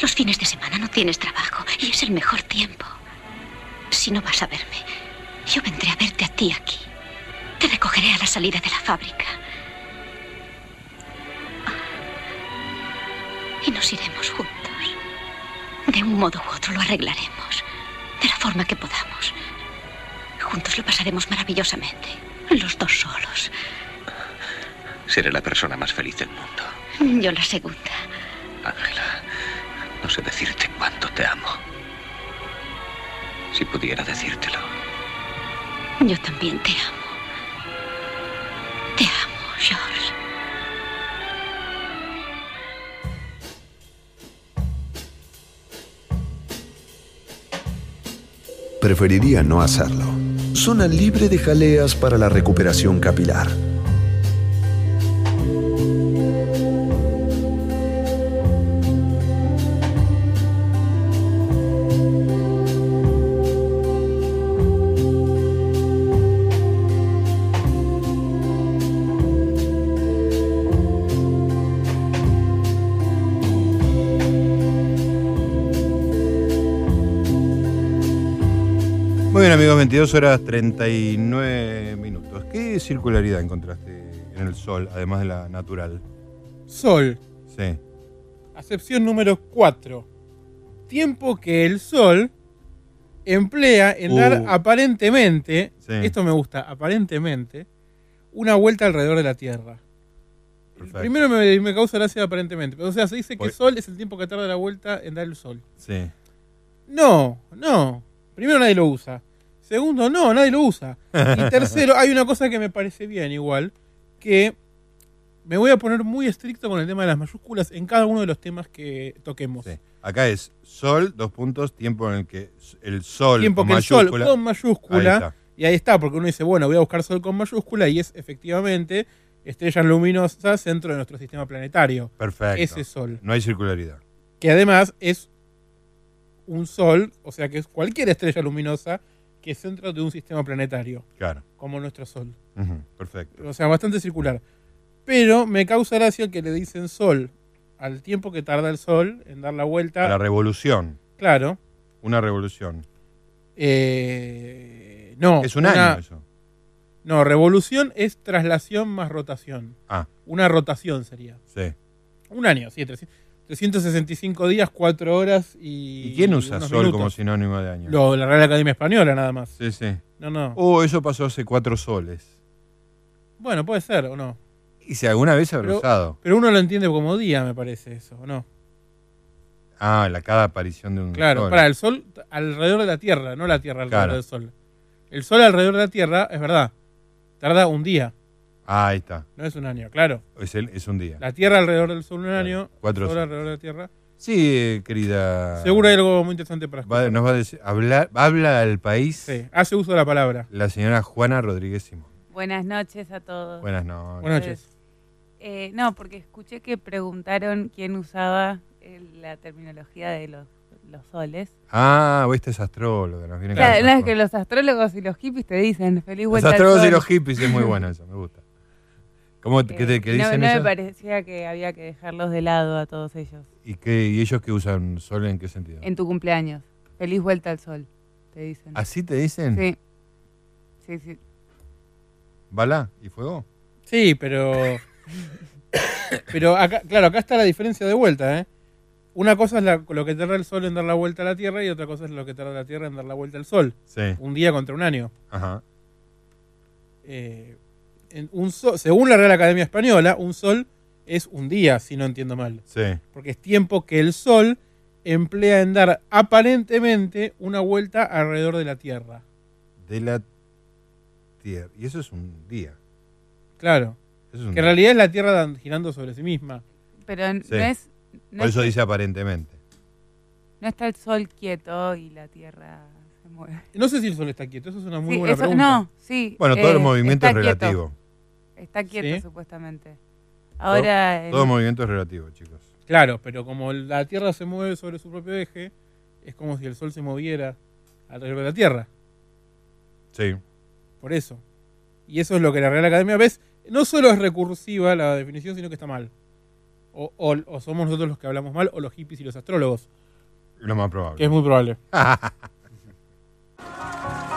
[SPEAKER 15] Los fines de semana no tienes trabajo y es el mejor tiempo. Si no vas a verme, yo vendré a verte a ti aquí. Te recogeré a la salida de la fábrica. Y nos iremos juntos. De un modo u otro lo arreglaremos. De la forma que podamos. Juntos lo pasaremos maravillosamente. Yo la segunda.
[SPEAKER 14] Ángela, no sé decirte cuánto te amo. Si pudiera decírtelo.
[SPEAKER 15] Yo también te amo. Te amo, George.
[SPEAKER 9] Preferiría no hacerlo. Zona libre de jaleas para la recuperación capilar.
[SPEAKER 1] 22 horas 39 minutos. ¿Qué circularidad encontraste en el Sol, además de la natural?
[SPEAKER 3] Sol.
[SPEAKER 1] Sí.
[SPEAKER 3] Acepción número 4. Tiempo que el Sol emplea en dar
[SPEAKER 1] Uh.
[SPEAKER 3] aparentemente,
[SPEAKER 1] Sí.
[SPEAKER 3] esto me gusta, aparentemente, una vuelta alrededor de la Tierra.
[SPEAKER 1] Perfecto.
[SPEAKER 3] Primero me, me causa gracia aparentemente, pero o sea, se dice que
[SPEAKER 1] Pues-
[SPEAKER 3] Sol es el tiempo que tarda la vuelta en dar el Sol.
[SPEAKER 1] Sí.
[SPEAKER 3] No, no. Primero nadie lo usa. Segundo, no, nadie lo usa. Y (laughs) tercero, hay una cosa que me parece bien igual, que me voy a poner muy estricto con el tema de las mayúsculas en cada uno de los temas que toquemos.
[SPEAKER 1] Acá es Sol, dos puntos, tiempo en el que el Sol
[SPEAKER 3] Tiempo
[SPEAKER 1] con
[SPEAKER 3] que el Sol
[SPEAKER 1] mayúscula.
[SPEAKER 3] con mayúscula, y ahí está, porque uno dice, bueno, voy a buscar Sol con mayúscula, y es efectivamente estrella luminosa centro de nuestro sistema planetario.
[SPEAKER 1] Perfecto.
[SPEAKER 3] Ese Sol.
[SPEAKER 1] No hay circularidad.
[SPEAKER 3] que además es un sol, o sea que es cualquier estrella luminosa que es centro de un sistema planetario,
[SPEAKER 1] Claro.
[SPEAKER 3] como nuestro sol.
[SPEAKER 1] Perfecto.
[SPEAKER 3] O sea, bastante circular. Pero me causa gracia que le dicen sol al tiempo que tarda el sol en dar la vuelta.
[SPEAKER 1] A la revolución.
[SPEAKER 3] Claro.
[SPEAKER 1] Una revolución.
[SPEAKER 3] Eh, no.
[SPEAKER 1] Es un
[SPEAKER 3] una-
[SPEAKER 1] año eso.
[SPEAKER 3] No, revolución es traslación más rotación.
[SPEAKER 1] Ah.
[SPEAKER 3] Una rotación sería.
[SPEAKER 1] Sí.
[SPEAKER 3] Un año, sí. 300 365 días, 4 horas y.
[SPEAKER 1] ¿Y quién usa Sol
[SPEAKER 3] minutos.
[SPEAKER 1] como sinónimo de año?
[SPEAKER 3] Lo, la Real Academia Española, nada más.
[SPEAKER 1] Sí, sí.
[SPEAKER 3] No, no.
[SPEAKER 1] Oh, eso pasó hace cuatro soles.
[SPEAKER 3] Bueno, puede ser o no.
[SPEAKER 1] Y si alguna vez habrá
[SPEAKER 3] Pero,
[SPEAKER 1] usado.
[SPEAKER 3] pero uno lo entiende como día, me parece eso, ¿o no?
[SPEAKER 1] Ah, la cada aparición de un
[SPEAKER 3] Claro,
[SPEAKER 1] sol.
[SPEAKER 3] para el Sol alrededor de la Tierra, no la Tierra alrededor
[SPEAKER 1] Claro.
[SPEAKER 3] del Sol. El Sol alrededor de la Tierra, es verdad, tarda un día,
[SPEAKER 1] Ah, ahí está.
[SPEAKER 3] no es un año, claro.
[SPEAKER 1] Es, el- es un día.
[SPEAKER 3] La Tierra alrededor del Sol un año,
[SPEAKER 1] cuatro soles.
[SPEAKER 3] alrededor de la Tierra.
[SPEAKER 1] Sí, eh, querida.
[SPEAKER 3] Seguro hay algo muy interesante para
[SPEAKER 1] Va-
[SPEAKER 3] escuchar.
[SPEAKER 1] nos va a decir, habla, habla al país
[SPEAKER 3] Sí, hace uso de la palabra.
[SPEAKER 1] la señora Juana Rodríguez Simón.
[SPEAKER 8] Buenas noches a todos.
[SPEAKER 1] Buenas noches.
[SPEAKER 3] Buenas noches.
[SPEAKER 8] Eh, no, porque escuché que preguntaron quién usaba eh, la terminología de los, los soles.
[SPEAKER 1] Ah, vos es astróloga. Nos viene
[SPEAKER 8] Claro, no, es que los astrólogos y los hippies te dicen feliz
[SPEAKER 1] Los
[SPEAKER 8] vuelta al
[SPEAKER 1] astrólogos y
[SPEAKER 8] sol".
[SPEAKER 1] los hippies es muy bueno (laughs) eso, me gusta. ¿Cómo,
[SPEAKER 8] Eh,
[SPEAKER 1] qué te, qué
[SPEAKER 8] y no,
[SPEAKER 1] dicen
[SPEAKER 8] no me
[SPEAKER 1] ellos?
[SPEAKER 8] parecía que había que dejarlos de lado a todos ellos.
[SPEAKER 1] ¿Y, qué, ¿Y ellos que usan sol en qué sentido?
[SPEAKER 8] En tu cumpleaños. Feliz vuelta al sol, te dicen.
[SPEAKER 1] ¿Así te dicen?
[SPEAKER 8] Sí. Sí, sí.
[SPEAKER 1] ¿Bala? ¿Y fuego?
[SPEAKER 3] Sí, pero. (coughs) pero acá, claro, acá está la diferencia de vuelta, ¿eh? Una cosa es la- lo que tarda el Sol en dar la vuelta a la Tierra y otra cosa es lo que tarda la Tierra en dar la vuelta al Sol.
[SPEAKER 1] Sí.
[SPEAKER 3] Un día contra un año.
[SPEAKER 1] Ajá.
[SPEAKER 3] Eh, en un sol- según la Real Academia Española, un sol es un día, si no entiendo mal.
[SPEAKER 1] Sí.
[SPEAKER 3] Porque es tiempo que el sol emplea en dar aparentemente una vuelta alrededor de la Tierra.
[SPEAKER 1] De la Tierra. Y eso es un día.
[SPEAKER 3] Claro.
[SPEAKER 1] Eso es un
[SPEAKER 3] que en realidad es la Tierra girando sobre sí misma.
[SPEAKER 8] Pero
[SPEAKER 1] Sí.
[SPEAKER 8] no es. No,
[SPEAKER 1] Por eso
[SPEAKER 8] es-
[SPEAKER 1] dice aparentemente.
[SPEAKER 8] no está el sol quieto y la tierra se mueve.
[SPEAKER 3] No sé si el sol está quieto, eso es una muy
[SPEAKER 8] Sí,
[SPEAKER 3] buena
[SPEAKER 8] eso-
[SPEAKER 3] pregunta.
[SPEAKER 8] No, sí.
[SPEAKER 1] Bueno, todo el
[SPEAKER 8] eh,
[SPEAKER 1] movimiento
[SPEAKER 8] está
[SPEAKER 1] es
[SPEAKER 8] quieto. Está quieto,
[SPEAKER 3] Sí.
[SPEAKER 8] supuestamente. Ahora.
[SPEAKER 1] todo,
[SPEAKER 8] en-
[SPEAKER 1] todo movimiento es relativo, chicos.
[SPEAKER 3] Claro, pero como la Tierra se mueve sobre su propio eje, es como si el Sol se moviera alrededor de la Tierra.
[SPEAKER 1] Sí.
[SPEAKER 3] Por eso. Y eso es lo que la Real Academia ves. No solo es recursiva la definición, sino que está mal. O, o- o somos nosotros los que hablamos mal, o los hippies y los astrólogos.
[SPEAKER 1] Lo más probable.
[SPEAKER 3] Que es muy probable. (laughs)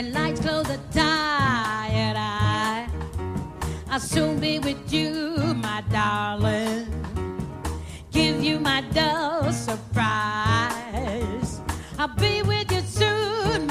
[SPEAKER 16] When lights close the tired eye, I'll soon be with you, my darling. Give you my dull surprise. I'll be with you soon,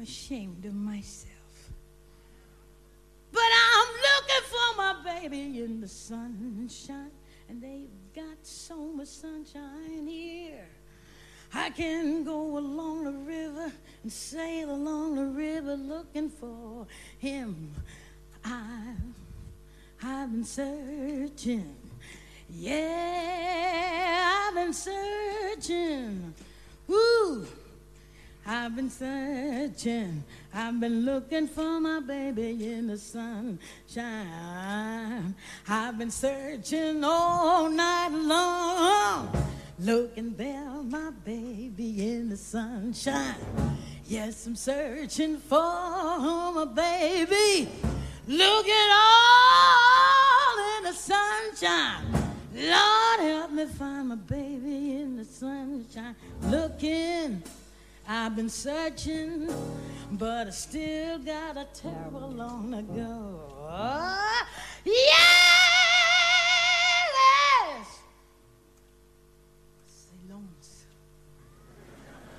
[SPEAKER 16] I'm ashamed of myself. But I'm looking for my baby in the sunshine, and they've got so much sunshine here. I can go along the river and sail along the river looking for him. I've, I've been searching. Yeah, I've been searching. Ooh. I've been searching, I've been looking for my baby in the sunshine. I've been searching all night long, looking there, my baby in the sunshine. Yes, I'm searching for my baby, looking all in the sunshine. Lord, help me find my baby in the sunshine, looking. I've been searching, but I still got a terrible long to go. Yes! Silence.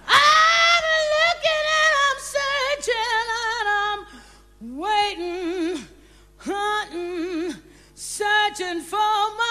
[SPEAKER 16] I'm looking and I'm searching and I'm waiting, hunting, searching for my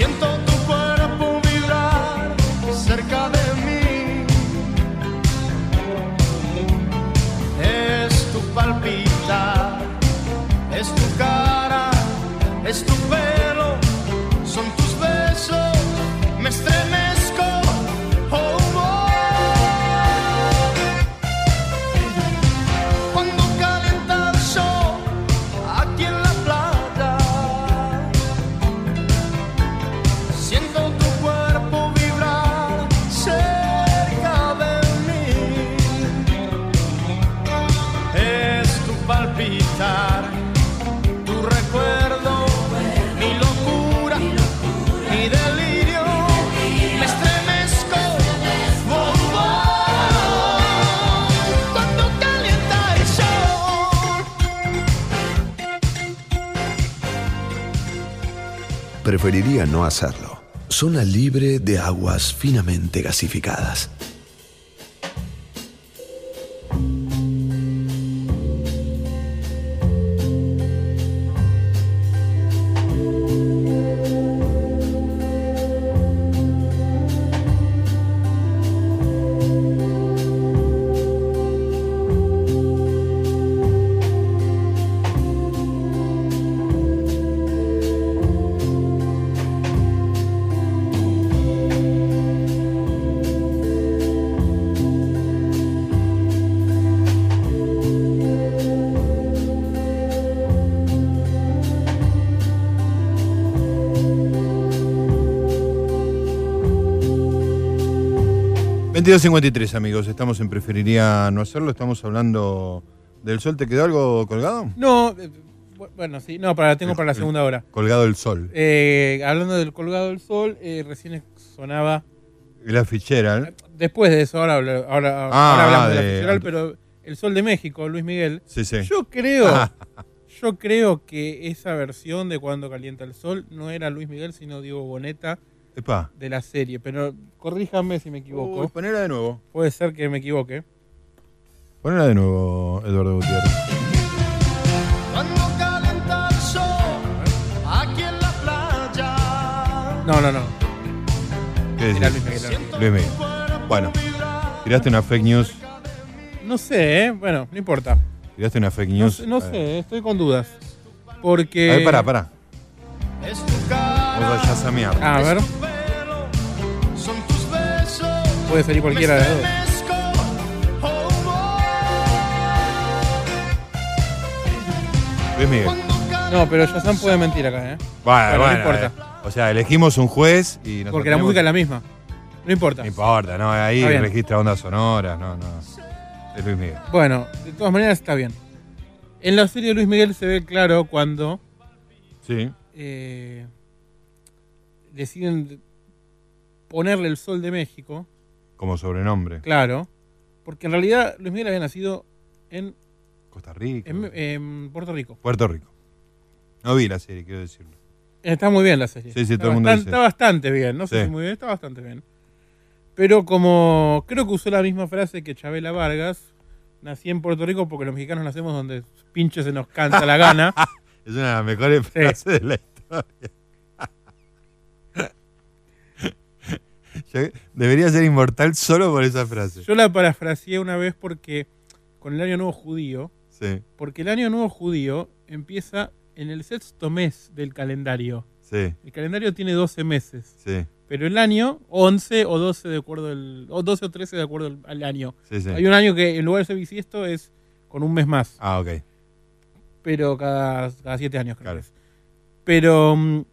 [SPEAKER 17] siento tu cuerpo vibrar cerca de mí. Es tu palpitar, es tu cara, es tu pelo,
[SPEAKER 9] Preferiría no hacerlo. Zona libre de aguas finamente gasificadas.
[SPEAKER 1] 22.53 amigos, estamos en Preferiría No Hacerlo, estamos hablando del sol. ¿Te quedó algo colgado?
[SPEAKER 3] No, eh, bu- bueno, sí, no, para, tengo para la segunda hora.
[SPEAKER 1] Colgado el sol.
[SPEAKER 3] Eh, hablando del colgado del sol, eh, recién sonaba.
[SPEAKER 1] La fichera.
[SPEAKER 3] Después de eso, ahora, ahora,
[SPEAKER 1] Ah,
[SPEAKER 3] hablamos de,
[SPEAKER 1] de-
[SPEAKER 3] la Fitzgerald, pero el sol de México, Luis Miguel.
[SPEAKER 1] Sí, sí.
[SPEAKER 3] Yo creo, (laughs) yo creo que esa versión de Cuando calienta el sol no era Luis Miguel, sino Diego Boneta
[SPEAKER 1] Epa.
[SPEAKER 3] de la serie. Pero corríjame si me equivoco.
[SPEAKER 1] Uy, ponela de nuevo.
[SPEAKER 3] Puede ser que me equivoque.
[SPEAKER 1] Ponela de nuevo, Eduardo Gutiérrez.
[SPEAKER 17] Cuando calienta el sol aquí en la playa.
[SPEAKER 3] No, no, no.
[SPEAKER 1] ¿Qué decís?
[SPEAKER 3] Era Luis Miguel.
[SPEAKER 1] Luis Miguel. Bueno, tiraste una fake news.
[SPEAKER 3] No sé, ¿eh? Bueno, no importa.
[SPEAKER 1] Tiraste una fake
[SPEAKER 3] No,
[SPEAKER 1] news.
[SPEAKER 3] sé, no
[SPEAKER 1] A ver.
[SPEAKER 3] sé, estoy con dudas. Porque.
[SPEAKER 1] A ver, pará, pará.
[SPEAKER 17] Es tu
[SPEAKER 1] Vamos a.
[SPEAKER 3] Ah, ver, puede salir cualquiera de dos.
[SPEAKER 1] Luis Miguel.
[SPEAKER 3] No, pero Shazam puede mentir acá, ¿eh?
[SPEAKER 1] Bueno,
[SPEAKER 3] no
[SPEAKER 1] bueno,
[SPEAKER 3] importa.
[SPEAKER 1] eh. O sea, elegimos un juez y nos
[SPEAKER 3] Porque la música es la misma. No importa.
[SPEAKER 1] No importa, no, ahí
[SPEAKER 3] Está bien.
[SPEAKER 1] registra ondas sonoras, no, no. Es Luis Miguel.
[SPEAKER 3] Bueno, de todas maneras está bien. En la serie de Luis Miguel se ve claro cuando
[SPEAKER 1] Sí.
[SPEAKER 3] eh, deciden ponerle el sol de México,
[SPEAKER 1] Como sobrenombre.
[SPEAKER 3] claro, porque en realidad Luis Miguel había nacido en,
[SPEAKER 1] Costa Rica.
[SPEAKER 3] en, en Puerto Rico.
[SPEAKER 1] Puerto Rico. No vi la serie, quiero decirlo.
[SPEAKER 3] Está muy bien la serie.
[SPEAKER 1] Sí, sí,
[SPEAKER 3] está
[SPEAKER 1] todo el mundo
[SPEAKER 3] bastan-
[SPEAKER 1] dice.
[SPEAKER 3] Está bastante bien, no sé
[SPEAKER 1] Sí.
[SPEAKER 3] si muy bien, está bastante bien. Pero como creo que usó la misma frase que Chabela Vargas, nací en Puerto Rico porque los mexicanos nacemos donde pinche se nos canta la gana. (laughs)
[SPEAKER 1] Es una de las mejores frases de la historia. (laughs) debería ser inmortal solo por esa frase.
[SPEAKER 3] Yo la parafraseé una vez porque con el Año Nuevo Judío,
[SPEAKER 1] Sí,
[SPEAKER 3] porque el Año Nuevo Judío empieza en el sexto mes del calendario.
[SPEAKER 1] sí,
[SPEAKER 3] El calendario tiene 12 meses,
[SPEAKER 1] sí.
[SPEAKER 3] pero el año 11 o 12 de acuerdo al, o 12 o 13 de acuerdo al, año.
[SPEAKER 1] Sí, sí.
[SPEAKER 3] Hay un año que en lugar de ser bisiesto es con un mes más.
[SPEAKER 1] Ah, ok.
[SPEAKER 3] pero cada, cada siete años creo que es. Pero mm,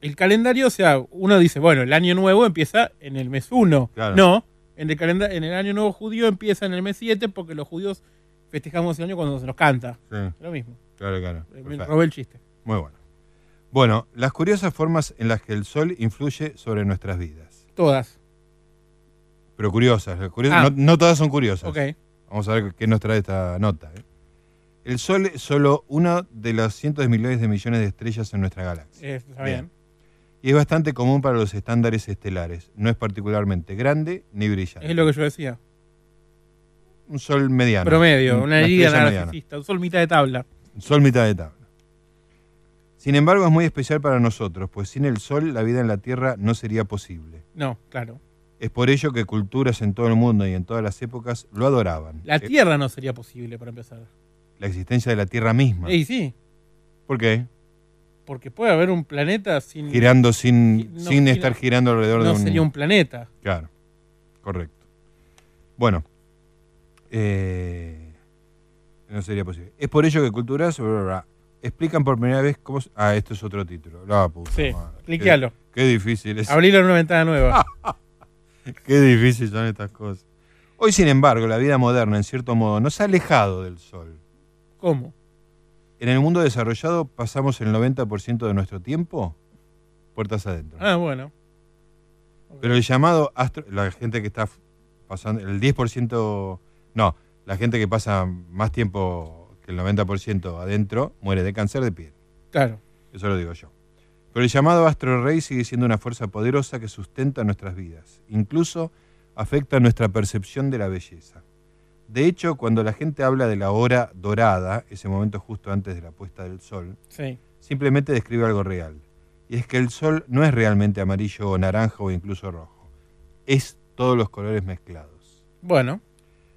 [SPEAKER 3] el calendario, o sea, uno dice, bueno, el año nuevo empieza en el mes 1.
[SPEAKER 1] Claro.
[SPEAKER 3] No, en el, calenda- en el año nuevo judío empieza en el mes 7 porque los judíos festejamos el año cuando se nos canta.
[SPEAKER 1] Sí.
[SPEAKER 3] Lo mismo.
[SPEAKER 1] Claro, claro.
[SPEAKER 3] Me
[SPEAKER 1] Perfecto.
[SPEAKER 3] robé el chiste.
[SPEAKER 1] Muy bueno. Bueno, las curiosas formas en las que el sol influye sobre nuestras vidas.
[SPEAKER 3] Todas.
[SPEAKER 1] Pero curiosas, las curiosas-
[SPEAKER 3] Ah.
[SPEAKER 1] no, no todas son curiosas.
[SPEAKER 3] Ok.
[SPEAKER 1] Vamos a ver qué nos trae esta nota. ¿eh? El Sol es solo una de los cientos de millones de millones de estrellas en nuestra galaxia.
[SPEAKER 3] Eh, está bien.
[SPEAKER 1] Y es bastante común para los estándares estelares. No es particularmente grande ni brillante.
[SPEAKER 3] Es lo que yo decía.
[SPEAKER 1] Un sol mediano.
[SPEAKER 3] Promedio, una liga narcisista, un sol mitad de tabla.
[SPEAKER 1] Un sol mitad de tabla. Sin embargo, es muy especial para nosotros, pues sin el sol la vida en la Tierra no sería posible.
[SPEAKER 3] No, claro.
[SPEAKER 1] Es por ello que culturas en todo el mundo y en todas las épocas lo adoraban.
[SPEAKER 3] La
[SPEAKER 1] Eh,
[SPEAKER 3] Tierra no sería posible para empezar.
[SPEAKER 1] La existencia de la Tierra misma.
[SPEAKER 3] Y sí,
[SPEAKER 1] ¿Por qué?
[SPEAKER 3] Porque puede haber un planeta sin.
[SPEAKER 1] Girando sin,
[SPEAKER 3] no
[SPEAKER 1] sin estar girando alrededor de
[SPEAKER 3] No
[SPEAKER 1] un...
[SPEAKER 3] sería un planeta.
[SPEAKER 1] Claro, correcto. Bueno, eh, no sería posible. Es por ello que culturas explican por primera vez cómo... Ah, esto es otro título. La puta
[SPEAKER 3] Sí, cliquealo.
[SPEAKER 1] Qué, qué difícil es.
[SPEAKER 3] Abrilo en una ventana nueva. (laughs)
[SPEAKER 1] Qué difícil son estas cosas. Hoy, sin embargo, la vida moderna, en cierto modo, nos ha alejado del sol.
[SPEAKER 3] ¿Cómo?
[SPEAKER 1] En el mundo desarrollado pasamos el 90% de nuestro tiempo puertas adentro.
[SPEAKER 3] Ah, bueno.
[SPEAKER 1] Pero el llamado astro, la gente que está pasando, el 10%, no, la gente que pasa más tiempo que el 90% adentro muere de cáncer de piel.
[SPEAKER 3] Claro.
[SPEAKER 1] Eso lo digo yo. Pero el llamado astro rey sigue siendo una fuerza poderosa que sustenta nuestras vidas. Incluso afecta nuestra percepción de la belleza. De hecho, cuando la gente habla de la hora dorada, ese momento justo antes de la puesta del sol,
[SPEAKER 3] Sí.
[SPEAKER 1] simplemente describe algo real. Y es que el sol no es realmente amarillo o naranja o incluso rojo. Es todos los colores mezclados.
[SPEAKER 3] Bueno.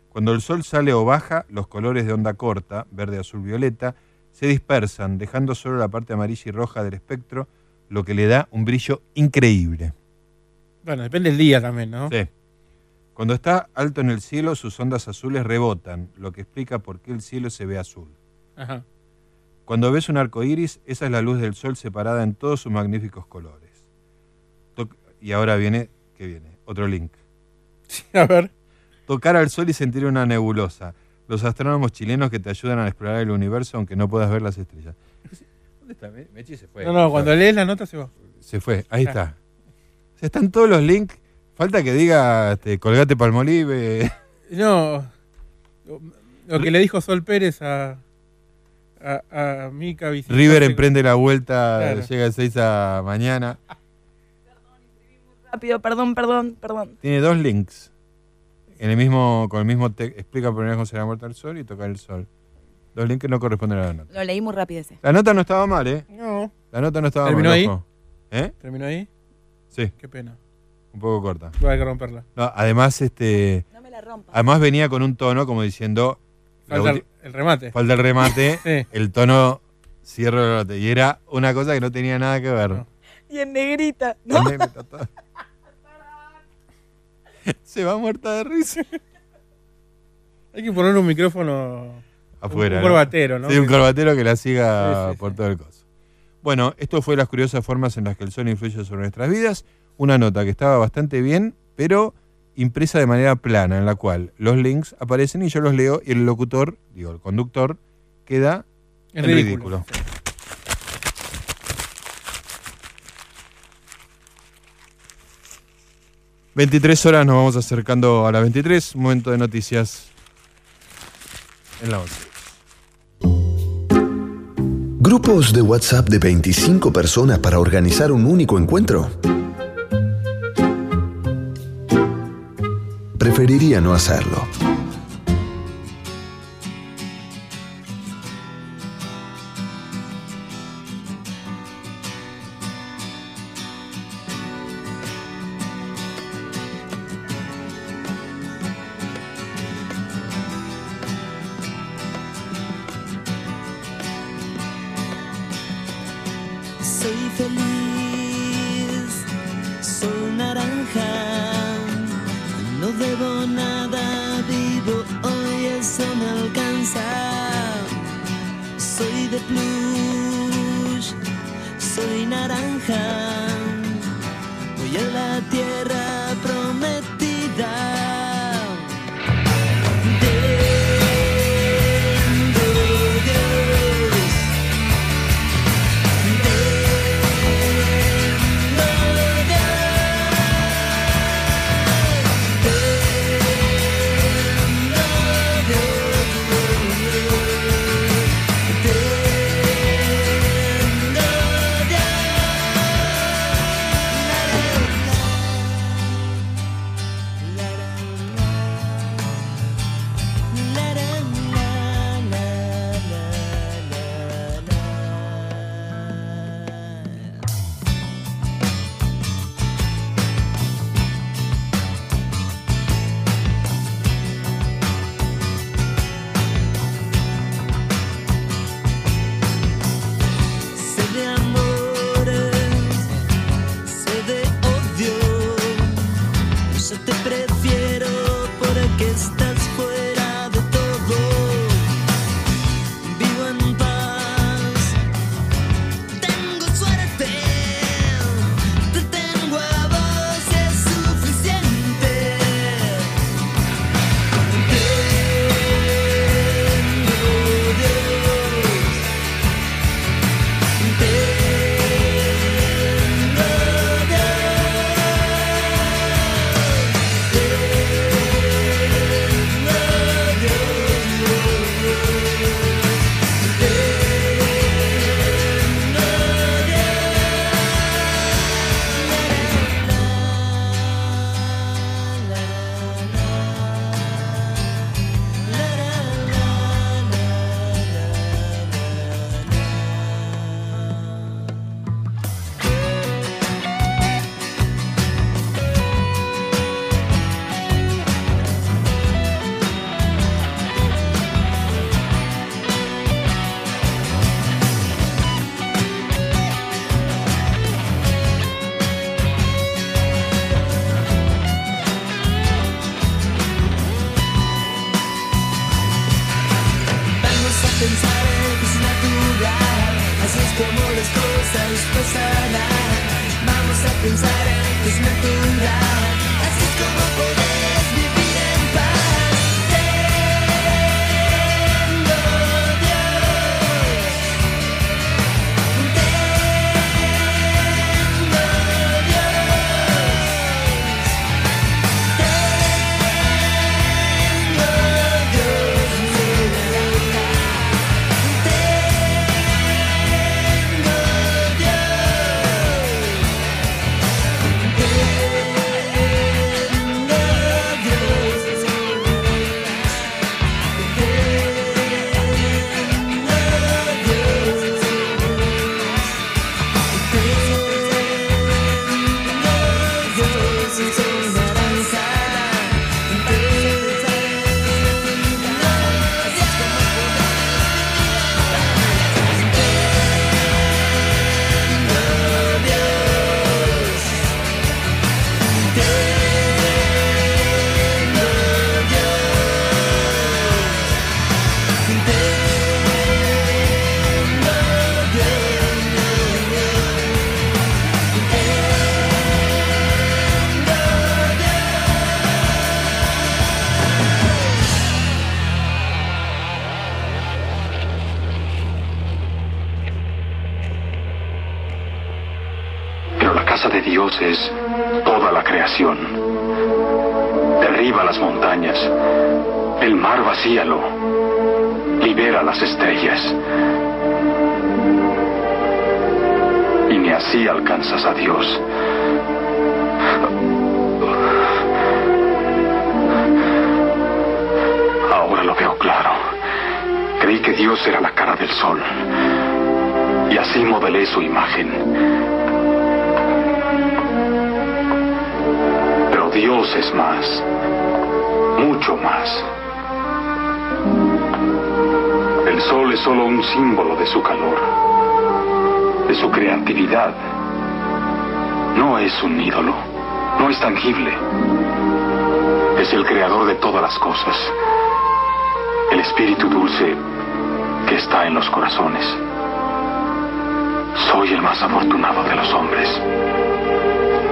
[SPEAKER 1] Cuando el sol sale o baja, los colores de onda corta, verde, azul, violeta, se dispersan, dejando solo la parte amarilla y roja del espectro, lo que le da un brillo increíble.
[SPEAKER 3] Bueno, depende del día también, ¿no?
[SPEAKER 1] Sí. Cuando está alto en el cielo, sus ondas azules rebotan, lo que explica por qué el cielo se ve azul.
[SPEAKER 3] Ajá.
[SPEAKER 1] Cuando ves un arco iris, esa es la luz del sol separada en todos sus magníficos colores. Toc- y ahora viene, ¿qué viene? Otro link. (laughs)
[SPEAKER 3] A ver.
[SPEAKER 1] Tocar al sol y sentir una nebulosa. Los astrónomos chilenos que te ayudan a explorar el universo aunque no puedas ver las estrellas. ¿Dónde está? Me- Mechi se fue.
[SPEAKER 3] No, no, cuando lees la nota se va.
[SPEAKER 1] Se fue, ahí
[SPEAKER 3] Ah.
[SPEAKER 1] está. Están todos los links. Falta que diga este, colgate palmolive. (laughs)
[SPEAKER 3] No. Lo, que le dijo Sol Pérez a. A, a Mica Vicente.
[SPEAKER 1] River emprende la vuelta,
[SPEAKER 3] Claro.
[SPEAKER 1] llega a 6 a mañana.
[SPEAKER 8] Rápido, perdón, perdón, perdón.
[SPEAKER 1] Tiene dos links. En el mismo, con el mismo texto. Explica por primera vez cómo se la muerte al sol y tocar el sol. Dos links que no corresponden a la nota.
[SPEAKER 18] Lo leí muy rápido ese.
[SPEAKER 1] La nota no estaba mal, ¿eh?
[SPEAKER 3] No.
[SPEAKER 1] La nota no estaba
[SPEAKER 3] ¿Terminó
[SPEAKER 1] mal.
[SPEAKER 3] ahí?
[SPEAKER 1] ojo. ¿Eh?
[SPEAKER 3] ¿Terminó ahí?
[SPEAKER 1] Sí.
[SPEAKER 3] Qué pena.
[SPEAKER 1] Un poco corta.
[SPEAKER 3] Voy a que romperla.
[SPEAKER 1] No, además, este. Además venía con un tono como diciendo. la
[SPEAKER 3] Falta el, remate.
[SPEAKER 1] falta el remate. (laughs)
[SPEAKER 3] Sí.
[SPEAKER 1] El tono cierra el remate. Y era una cosa que no tenía nada que ver.
[SPEAKER 8] Y en negrita. ¿no?
[SPEAKER 1] En negrita todo. (laughs) Se va muerta de risa. (laughs)
[SPEAKER 3] Hay que poner un micrófono.
[SPEAKER 1] Afuera.
[SPEAKER 3] Un,
[SPEAKER 1] ¿no?
[SPEAKER 3] corbatero, ¿no?
[SPEAKER 1] Sí, un corbatero que la siga
[SPEAKER 3] Sí, sí,
[SPEAKER 1] por todo el coso. Bueno, esto fue las curiosas formas en las que el sol influye sobre nuestras vidas. Una nota que estaba bastante bien, pero impresa de manera plana, en la cual los links aparecen y yo los leo y el locutor, digo, el conductor, queda
[SPEAKER 3] En ridículo.
[SPEAKER 1] ridículo. ...23 horas nos vamos acercando a las 23... ...un momento de noticias... ...en la 11.
[SPEAKER 19] ¿Grupos de WhatsApp de 25 personas para organizar un único encuentro? Preferiría no hacerlo.
[SPEAKER 4] Vacíalo. Libera las estrellas. Y ni así alcanzas a Dios. Ahora lo veo claro. Creí que Dios era la cara del sol. Y así modelé su imagen. Pero Dios es más, mucho más. El sol es solo un símbolo de su calor, de su creatividad. No es un ídolo, no es tangible. Es el creador de todas las cosas, el espíritu dulce que está en los corazones. Soy el más afortunado de los hombres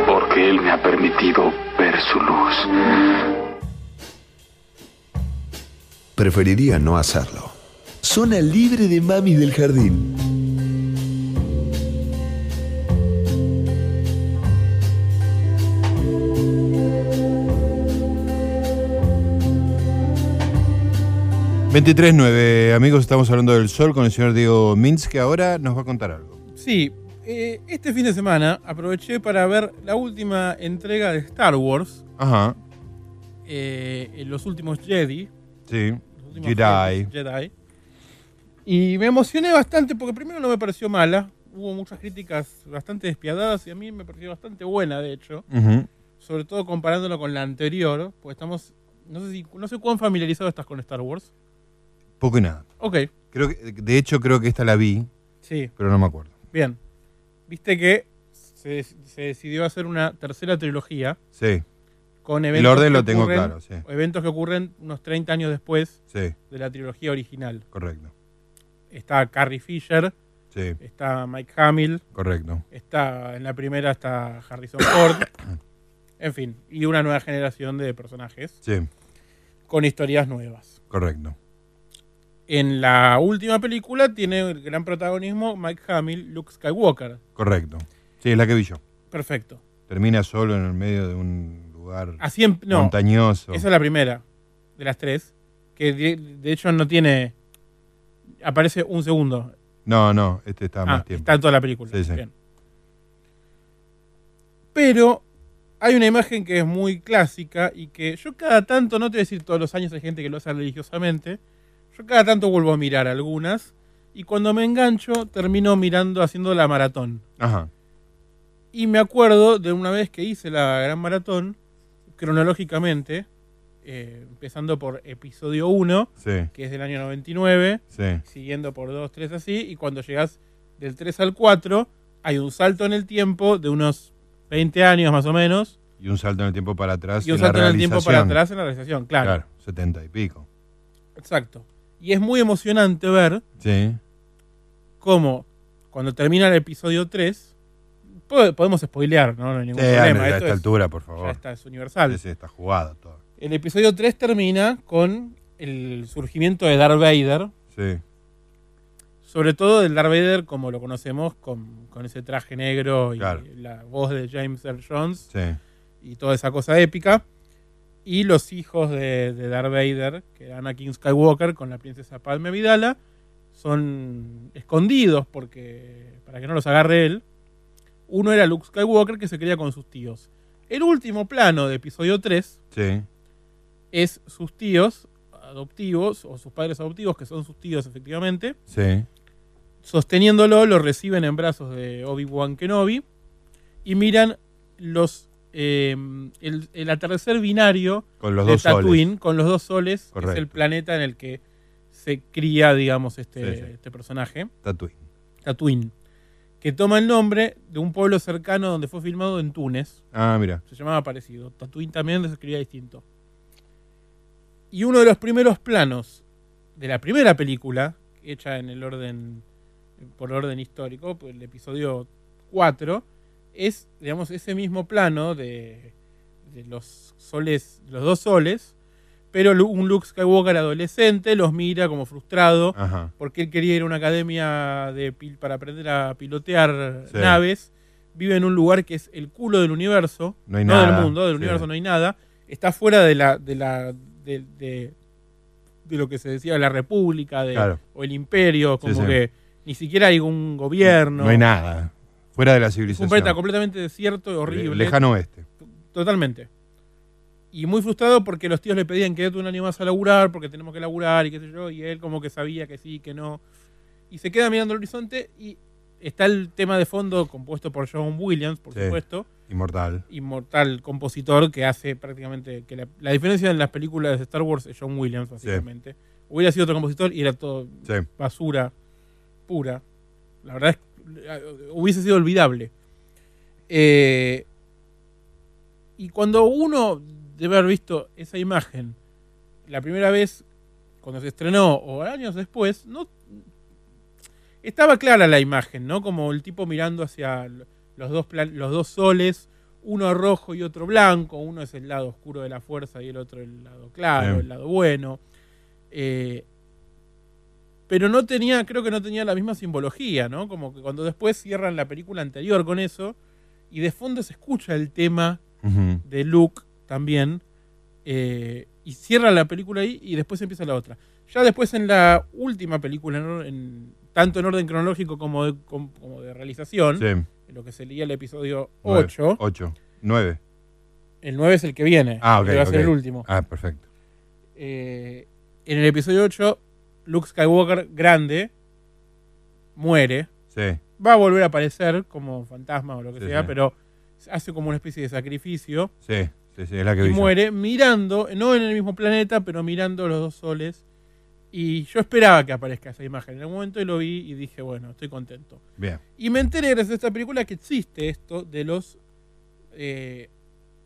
[SPEAKER 4] porque Él me ha permitido ver su luz.
[SPEAKER 9] Preferiría no hacerlo. Zona libre de mamis del jardín.
[SPEAKER 1] ...23.9, amigos, estamos hablando del sol con el señor Diego Mintz, que ahora nos va a contar algo.
[SPEAKER 3] Sí, eh, este fin de semana aproveché para ver la última entrega de Star Wars,
[SPEAKER 1] Ajá,
[SPEAKER 3] eh, en los últimos Jedi.
[SPEAKER 1] sí,
[SPEAKER 3] los últimos
[SPEAKER 1] Jedi.
[SPEAKER 3] Jedi. Y me emocioné bastante porque primero no me pareció mala. Hubo muchas críticas bastante despiadadas y a mí me pareció bastante buena, de hecho. Sobre todo comparándolo con la anterior, porque estamos. No sé, si, no sé cuán familiarizado estás con Star Wars.
[SPEAKER 1] Poco y nada.
[SPEAKER 3] Ok,
[SPEAKER 1] Creo que, de hecho, creo que esta la vi,
[SPEAKER 3] sí,
[SPEAKER 1] pero no me acuerdo.
[SPEAKER 3] bien. Viste que se, se decidió hacer una tercera trilogía
[SPEAKER 1] Sí,
[SPEAKER 3] con
[SPEAKER 1] El
[SPEAKER 3] eventos.
[SPEAKER 1] orden
[SPEAKER 3] que
[SPEAKER 1] lo tengo claro, sí.
[SPEAKER 3] Eventos que ocurren unos 30 años después
[SPEAKER 1] sí,
[SPEAKER 3] de la trilogía original.
[SPEAKER 1] correcto.
[SPEAKER 3] Está Carrie Fisher,
[SPEAKER 1] Sí,
[SPEAKER 3] está Mike Hamill,
[SPEAKER 1] correcto.
[SPEAKER 3] está en la primera está Harrison Ford. (coughs) en fin, y una nueva generación de personajes
[SPEAKER 1] Sí,
[SPEAKER 3] con historias nuevas.
[SPEAKER 1] correcto.
[SPEAKER 3] En la última película tiene el gran protagonismo Mike Hamill, Luke Skywalker.
[SPEAKER 1] Correcto. Sí, es la que vi yo.
[SPEAKER 3] Perfecto.
[SPEAKER 1] Termina solo en el medio de un lugar
[SPEAKER 3] Así em- no,
[SPEAKER 1] montañoso.
[SPEAKER 3] Esa es la primera de las tres. Que de, de hecho no tiene. Aparece un segundo.
[SPEAKER 1] No, no, este está
[SPEAKER 3] Ah,
[SPEAKER 1] más tiempo.
[SPEAKER 3] está en toda la película.
[SPEAKER 1] Sí, sí.
[SPEAKER 3] Bien. Pero hay una imagen que es muy clásica y que yo cada tanto, no te voy a decir todos los años hay gente que lo hace religiosamente, yo cada tanto vuelvo a mirar algunas y cuando me engancho termino mirando haciendo la maratón.
[SPEAKER 1] Ajá.
[SPEAKER 3] Y me acuerdo de una vez que hice la gran maratón, cronológicamente, eh, empezando por episodio 1,
[SPEAKER 1] Sí.
[SPEAKER 3] que es del año 99,
[SPEAKER 1] Sí.
[SPEAKER 3] siguiendo por 2, 3 así, y cuando llegas del 3 al 4, hay un salto en el tiempo de unos 20 años más o menos,
[SPEAKER 1] Y un salto en el tiempo para atrás.
[SPEAKER 3] y un
[SPEAKER 1] en la
[SPEAKER 3] salto en el tiempo para atrás en la realización, claro.
[SPEAKER 1] Claro, 70 y pico.
[SPEAKER 3] Exacto. Y es muy emocionante ver
[SPEAKER 1] Sí.
[SPEAKER 3] cómo cuando termina el episodio 3, po- podemos spoilear, ¿no? No hay ningún
[SPEAKER 1] Sí,
[SPEAKER 3] problema.
[SPEAKER 1] a
[SPEAKER 3] Esto
[SPEAKER 1] esta
[SPEAKER 3] es-
[SPEAKER 1] altura, por favor.
[SPEAKER 3] Ya está, es universal.
[SPEAKER 1] Sí, sí, está jugado todo.
[SPEAKER 3] El episodio 3 termina con el surgimiento de Darth Vader.
[SPEAKER 1] Sí.
[SPEAKER 3] Sobre todo del Darth Vader como lo conocemos, con, con ese traje negro y
[SPEAKER 1] Claro.
[SPEAKER 3] la voz de James Earl Jones
[SPEAKER 1] Sí.
[SPEAKER 3] y toda esa cosa épica. Y los hijos de, de Darth Vader, que eran Anakin Skywalker con la princesa Padme Vidala, son escondidos porque para que no los agarre él. Uno era Luke Skywalker que se quería con sus tíos. El último plano de episodio 3
[SPEAKER 1] Sí.
[SPEAKER 3] Es sus tíos adoptivos o sus padres adoptivos, que son sus tíos efectivamente,
[SPEAKER 1] Sí.
[SPEAKER 3] sosteniéndolo, lo reciben en brazos de Obi-Wan Kenobi y miran los eh, el, el atardecer binario
[SPEAKER 1] Con los
[SPEAKER 3] de
[SPEAKER 1] dos soles.
[SPEAKER 3] Tatooine con los dos soles, que es
[SPEAKER 1] Correcto.
[SPEAKER 3] el planeta en el que se cría, digamos, este,
[SPEAKER 1] Sí, sí.
[SPEAKER 3] este personaje.
[SPEAKER 1] Tatooine.
[SPEAKER 3] Tatooine. Que toma el nombre de un pueblo cercano donde fue filmado en Túnez.
[SPEAKER 1] Ah, mira.
[SPEAKER 3] Se llamaba parecido. Tatooine también se escribía distinto. Y uno de los primeros planos de la primera película, hecha en el orden, por orden histórico, pues el episodio 4, es, digamos, ese mismo plano de, de los soles, los dos soles, pero un Luke Skywalker adolescente los mira como frustrado
[SPEAKER 1] Ajá.
[SPEAKER 3] porque él quería ir a una academia de pil- para aprender a pilotear
[SPEAKER 1] Sí.
[SPEAKER 3] naves. Vive en un lugar que es el culo del universo,
[SPEAKER 1] No hay nada.
[SPEAKER 3] del mundo, del
[SPEAKER 1] Sí.
[SPEAKER 3] universo no hay nada. Está fuera de la de la de, de- de lo que se decía la república de,
[SPEAKER 1] Claro.
[SPEAKER 3] o el imperio, como
[SPEAKER 1] sí.
[SPEAKER 3] que ni siquiera hay un gobierno.
[SPEAKER 1] No hay nada. Fuera de la civilización.
[SPEAKER 3] planeta completamente desierto y horrible.
[SPEAKER 1] Le- lejano oeste.
[SPEAKER 3] Totalmente. Y muy frustrado porque los tíos le pedían que un año más a laburar, porque tenemos que laburar y qué sé yo, y él como que sabía que sí, que no. Y se queda mirando el horizonte y está el tema de fondo compuesto por John Williams, por
[SPEAKER 1] Sí.
[SPEAKER 3] supuesto,
[SPEAKER 1] Inmortal.
[SPEAKER 3] inmortal compositor que hace prácticamente que la, la diferencia en las películas de Star Wars es John Williams, básicamente. Hubiera sido otro compositor y era todo
[SPEAKER 1] Sí.
[SPEAKER 3] basura pura. La verdad es que eh, hubiese sido olvidable. Eh, y cuando uno debe haber visto esa imagen la primera vez cuando se estrenó o años después, no estaba clara la imagen, ¿no? Como el tipo mirando hacia los dos plan- los dos soles, uno rojo y otro blanco, uno es el lado oscuro de la fuerza y el otro el lado claro, el lado bueno. Eh, pero no tenía, creo que no tenía la misma simbología, ¿no? Como que cuando después cierran la película anterior con eso, y de fondo se escucha el tema de Luke también, eh, y cierran la película ahí y después empieza la otra. Ya después en la última película, en or- en- tanto en orden cronológico como de, com- como de realización,
[SPEAKER 1] Sí.
[SPEAKER 3] en lo que sería el episodio
[SPEAKER 1] Nueve.
[SPEAKER 3] 8,
[SPEAKER 1] Ocho. Nueve.
[SPEAKER 3] el 9 es el que viene,
[SPEAKER 1] Ah, ok.
[SPEAKER 3] que va a ser
[SPEAKER 1] ok.
[SPEAKER 3] el último.
[SPEAKER 1] Ah, perfecto.
[SPEAKER 3] Eh, en el episodio 8, Luke Skywalker grande muere.
[SPEAKER 1] Sí.
[SPEAKER 3] Va a volver a aparecer como fantasma o lo que
[SPEAKER 1] Sí,
[SPEAKER 3] sea,
[SPEAKER 1] sí.
[SPEAKER 3] pero hace como una especie de sacrificio.
[SPEAKER 1] Sí, sí, sí, es la que
[SPEAKER 3] y
[SPEAKER 1] vi yo.
[SPEAKER 3] muere mirando, no en el mismo planeta, pero mirando los dos soles. Y yo esperaba que aparezca esa imagen en algún momento y lo vi y dije, bueno, estoy contento.
[SPEAKER 1] Bien.
[SPEAKER 3] Y me enteré gracias a esta película que existe esto de los. eh,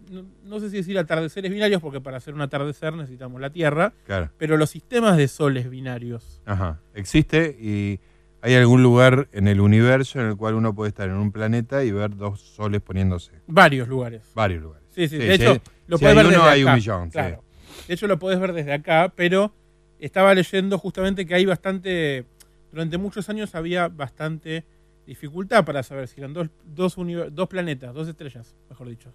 [SPEAKER 3] no, no sé si decir atardeceres binarios, porque para hacer un atardecer necesitamos la Tierra.
[SPEAKER 1] Claro.
[SPEAKER 3] Pero los sistemas de soles binarios.
[SPEAKER 1] Ajá. Existe y hay algún lugar en el universo en el cual uno puede estar en un planeta y ver dos soles poniéndose.
[SPEAKER 3] Varios lugares.
[SPEAKER 1] Varios lugares.
[SPEAKER 3] Sí, sí,
[SPEAKER 1] Sí,
[SPEAKER 3] de
[SPEAKER 1] si
[SPEAKER 3] hecho,
[SPEAKER 1] hay-
[SPEAKER 3] lo
[SPEAKER 1] si
[SPEAKER 3] puedes ver
[SPEAKER 1] uno,
[SPEAKER 3] desde
[SPEAKER 1] hay un
[SPEAKER 3] acá,
[SPEAKER 1] sí.
[SPEAKER 3] Claro. De hecho, lo puedes ver desde acá, pero estaba leyendo justamente que hay bastante. Durante muchos años había bastante dificultad para saber si eran dos, dos, dos planetas, dos estrellas, mejor dicho,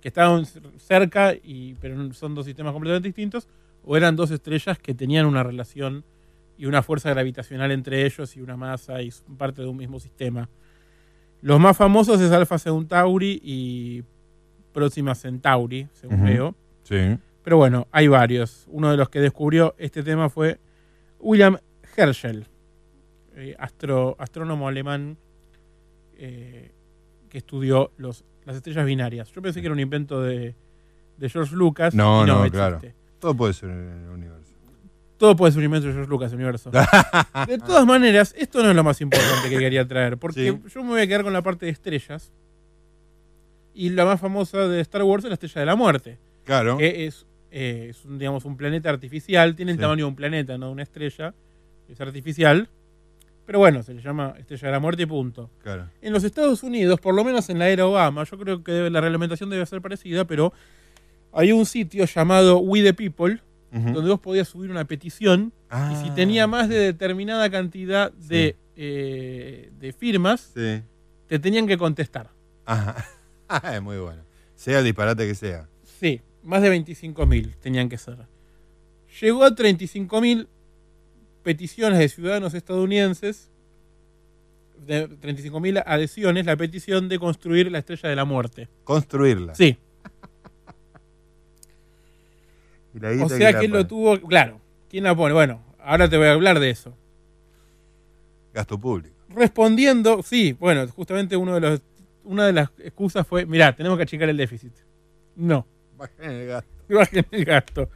[SPEAKER 3] que estaban cerca, y, pero son dos sistemas completamente distintos, o eran dos estrellas que tenían una relación y una fuerza gravitacional entre ellos y una masa y son parte de un mismo sistema. Los más famosos es Alpha Centauri y Próxima Centauri, según
[SPEAKER 1] Ujú.
[SPEAKER 3] veo.
[SPEAKER 1] Sí.
[SPEAKER 3] Pero bueno, hay varios. Uno de los que descubrió este tema fue William Herschel, eh, astro- astrónomo alemán eh, que estudió los, las estrellas binarias. Yo pensé que era un invento de, de George Lucas.
[SPEAKER 1] No,
[SPEAKER 3] y
[SPEAKER 1] no,
[SPEAKER 3] existe.
[SPEAKER 1] claro. Todo puede ser el universo.
[SPEAKER 3] Todo puede ser un invento de George Lucas, universo. (laughs) de todas maneras, esto no es lo más importante que quería traer, porque
[SPEAKER 1] Sí.
[SPEAKER 3] yo me voy a quedar con la parte de estrellas. Y la más famosa de Star Wars es la Estrella de la Muerte.
[SPEAKER 1] Claro.
[SPEAKER 3] Que es, eh, es un, digamos, un planeta artificial, tiene el
[SPEAKER 1] Sí.
[SPEAKER 3] tamaño de un planeta, no de una estrella. Es artificial. Pero bueno, se le llama estrella de la muerte y punto.
[SPEAKER 1] Claro.
[SPEAKER 3] En los Estados Unidos, por lo menos en la era Obama, yo creo que la reglamentación debe ser parecida, pero hay un sitio llamado We the People, donde vos podías subir una petición y si
[SPEAKER 1] Ah.
[SPEAKER 3] tenía más de determinada cantidad de, eh, de firmas,
[SPEAKER 1] Sí.
[SPEAKER 3] te tenían que contestar.
[SPEAKER 1] Ajá. (laughs) es muy bueno. Sea el disparate que sea.
[SPEAKER 3] Sí, más de 25.000 tenían que ser. Llegó a 35.000 peticiones de ciudadanos estadounidenses, de 35.000 adhesiones, la petición de construir la estrella de la muerte.
[SPEAKER 1] Construirla.
[SPEAKER 3] Sí. (laughs) O sea él lo tuvo, claro. ¿Quién la pone? Bueno, ahora te voy a hablar de eso.
[SPEAKER 1] Gasto público.
[SPEAKER 3] Respondiendo, sí, bueno, justamente uno de los, una de las excusas fue, mirá, tenemos que achicar el déficit. No.
[SPEAKER 1] El gasto. (laughs)
[SPEAKER 3] Bajen el gasto.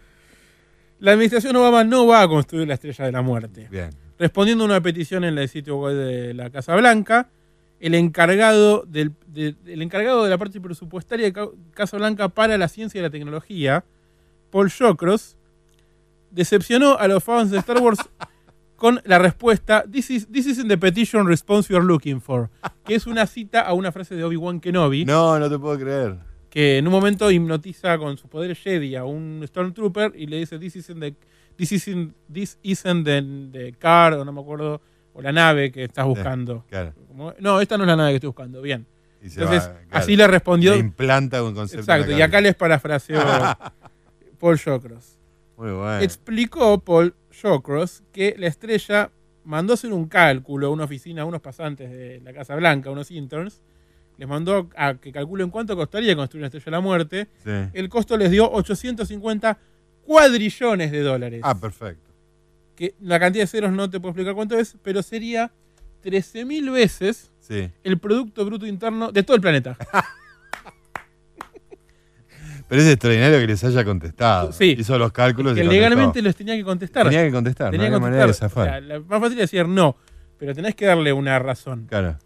[SPEAKER 3] La administración Obama no va a construir la estrella de la muerte.
[SPEAKER 1] Bien.
[SPEAKER 3] Respondiendo a una petición en el sitio web de la Casa Blanca, el encargado, del, de, el encargado de la parte presupuestaria de Ca- Casa Blanca para la ciencia y la tecnología, Paul Shocross, decepcionó a los fans de Star Wars (laughs) con la respuesta This, is, this isn't the petition response you're looking for, que es una cita a una frase de Obi-Wan Kenobi.
[SPEAKER 1] No, no te puedo creer.
[SPEAKER 3] Que en un momento hipnotiza con sus poderes Jedi a un Stormtrooper y le dice This isn't the, this isn't, this isn't the, the car, o no me acuerdo, o la nave que estás buscando.
[SPEAKER 1] claro.
[SPEAKER 3] Como, no, esta no es la nave que estoy buscando. Bien. Entonces,
[SPEAKER 1] va, claro.
[SPEAKER 3] así le respondió.
[SPEAKER 1] Le implanta un concepto.
[SPEAKER 3] Exacto, y acá les parafraseó (laughs) Paul Shawcross.
[SPEAKER 1] Muy bueno.
[SPEAKER 3] Explicó Paul Shawcross que la estrella mandó hacer un cálculo a una oficina, a unos pasantes de la Casa Blanca, unos interns. Les mandó a que calculen cuánto costaría construir una estrella de la muerte.
[SPEAKER 1] Sí.
[SPEAKER 3] El costo les dio 850 cuadrillones de dólares.
[SPEAKER 1] Ah, perfecto.
[SPEAKER 3] Que la cantidad de ceros no te puedo explicar cuánto es, pero sería 13.000 veces
[SPEAKER 1] Sí.
[SPEAKER 3] el Producto Bruto Interno de todo el planeta. (laughs)
[SPEAKER 1] Pero es extraordinario que les haya contestado.
[SPEAKER 3] Sí.
[SPEAKER 1] Hizo los cálculos
[SPEAKER 3] que
[SPEAKER 1] contestó.
[SPEAKER 3] legalmente los tenía que contestar.
[SPEAKER 1] Tenía que contestar,
[SPEAKER 3] Tenía
[SPEAKER 1] no
[SPEAKER 3] que
[SPEAKER 1] manera de zafar.
[SPEAKER 3] O sea, la más fácil es decir no, pero tenés que darle una razón.
[SPEAKER 1] Claro.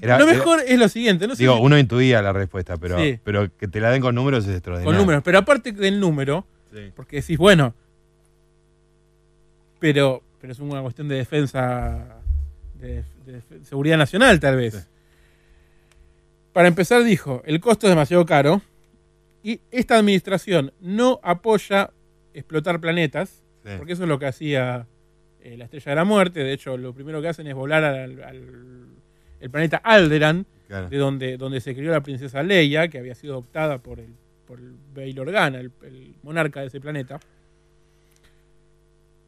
[SPEAKER 1] Era-
[SPEAKER 3] lo
[SPEAKER 1] era-
[SPEAKER 3] mejor es lo siguiente, no sé
[SPEAKER 1] Digo,
[SPEAKER 3] si-
[SPEAKER 1] uno intuía la respuesta, pero,
[SPEAKER 3] Sí.
[SPEAKER 1] pero que te la den con números es extraordinario.
[SPEAKER 3] con números, pero aparte del número,
[SPEAKER 1] Sí.
[SPEAKER 3] porque decís, bueno, pero, pero es una cuestión de defensa, de, de seguridad nacional tal vez. Para empezar dijo, el costo es demasiado caro y esta administración no apoya explotar planetas, porque eso es lo que hacía eh, la Estrella de la Muerte. De hecho, lo primero que hacen es volar al, al- el planeta Alderan,
[SPEAKER 1] Claro.
[SPEAKER 3] de donde, donde se crió la princesa Leia, que había sido adoptada por el, por el Bail Organa, el, el monarca de ese planeta.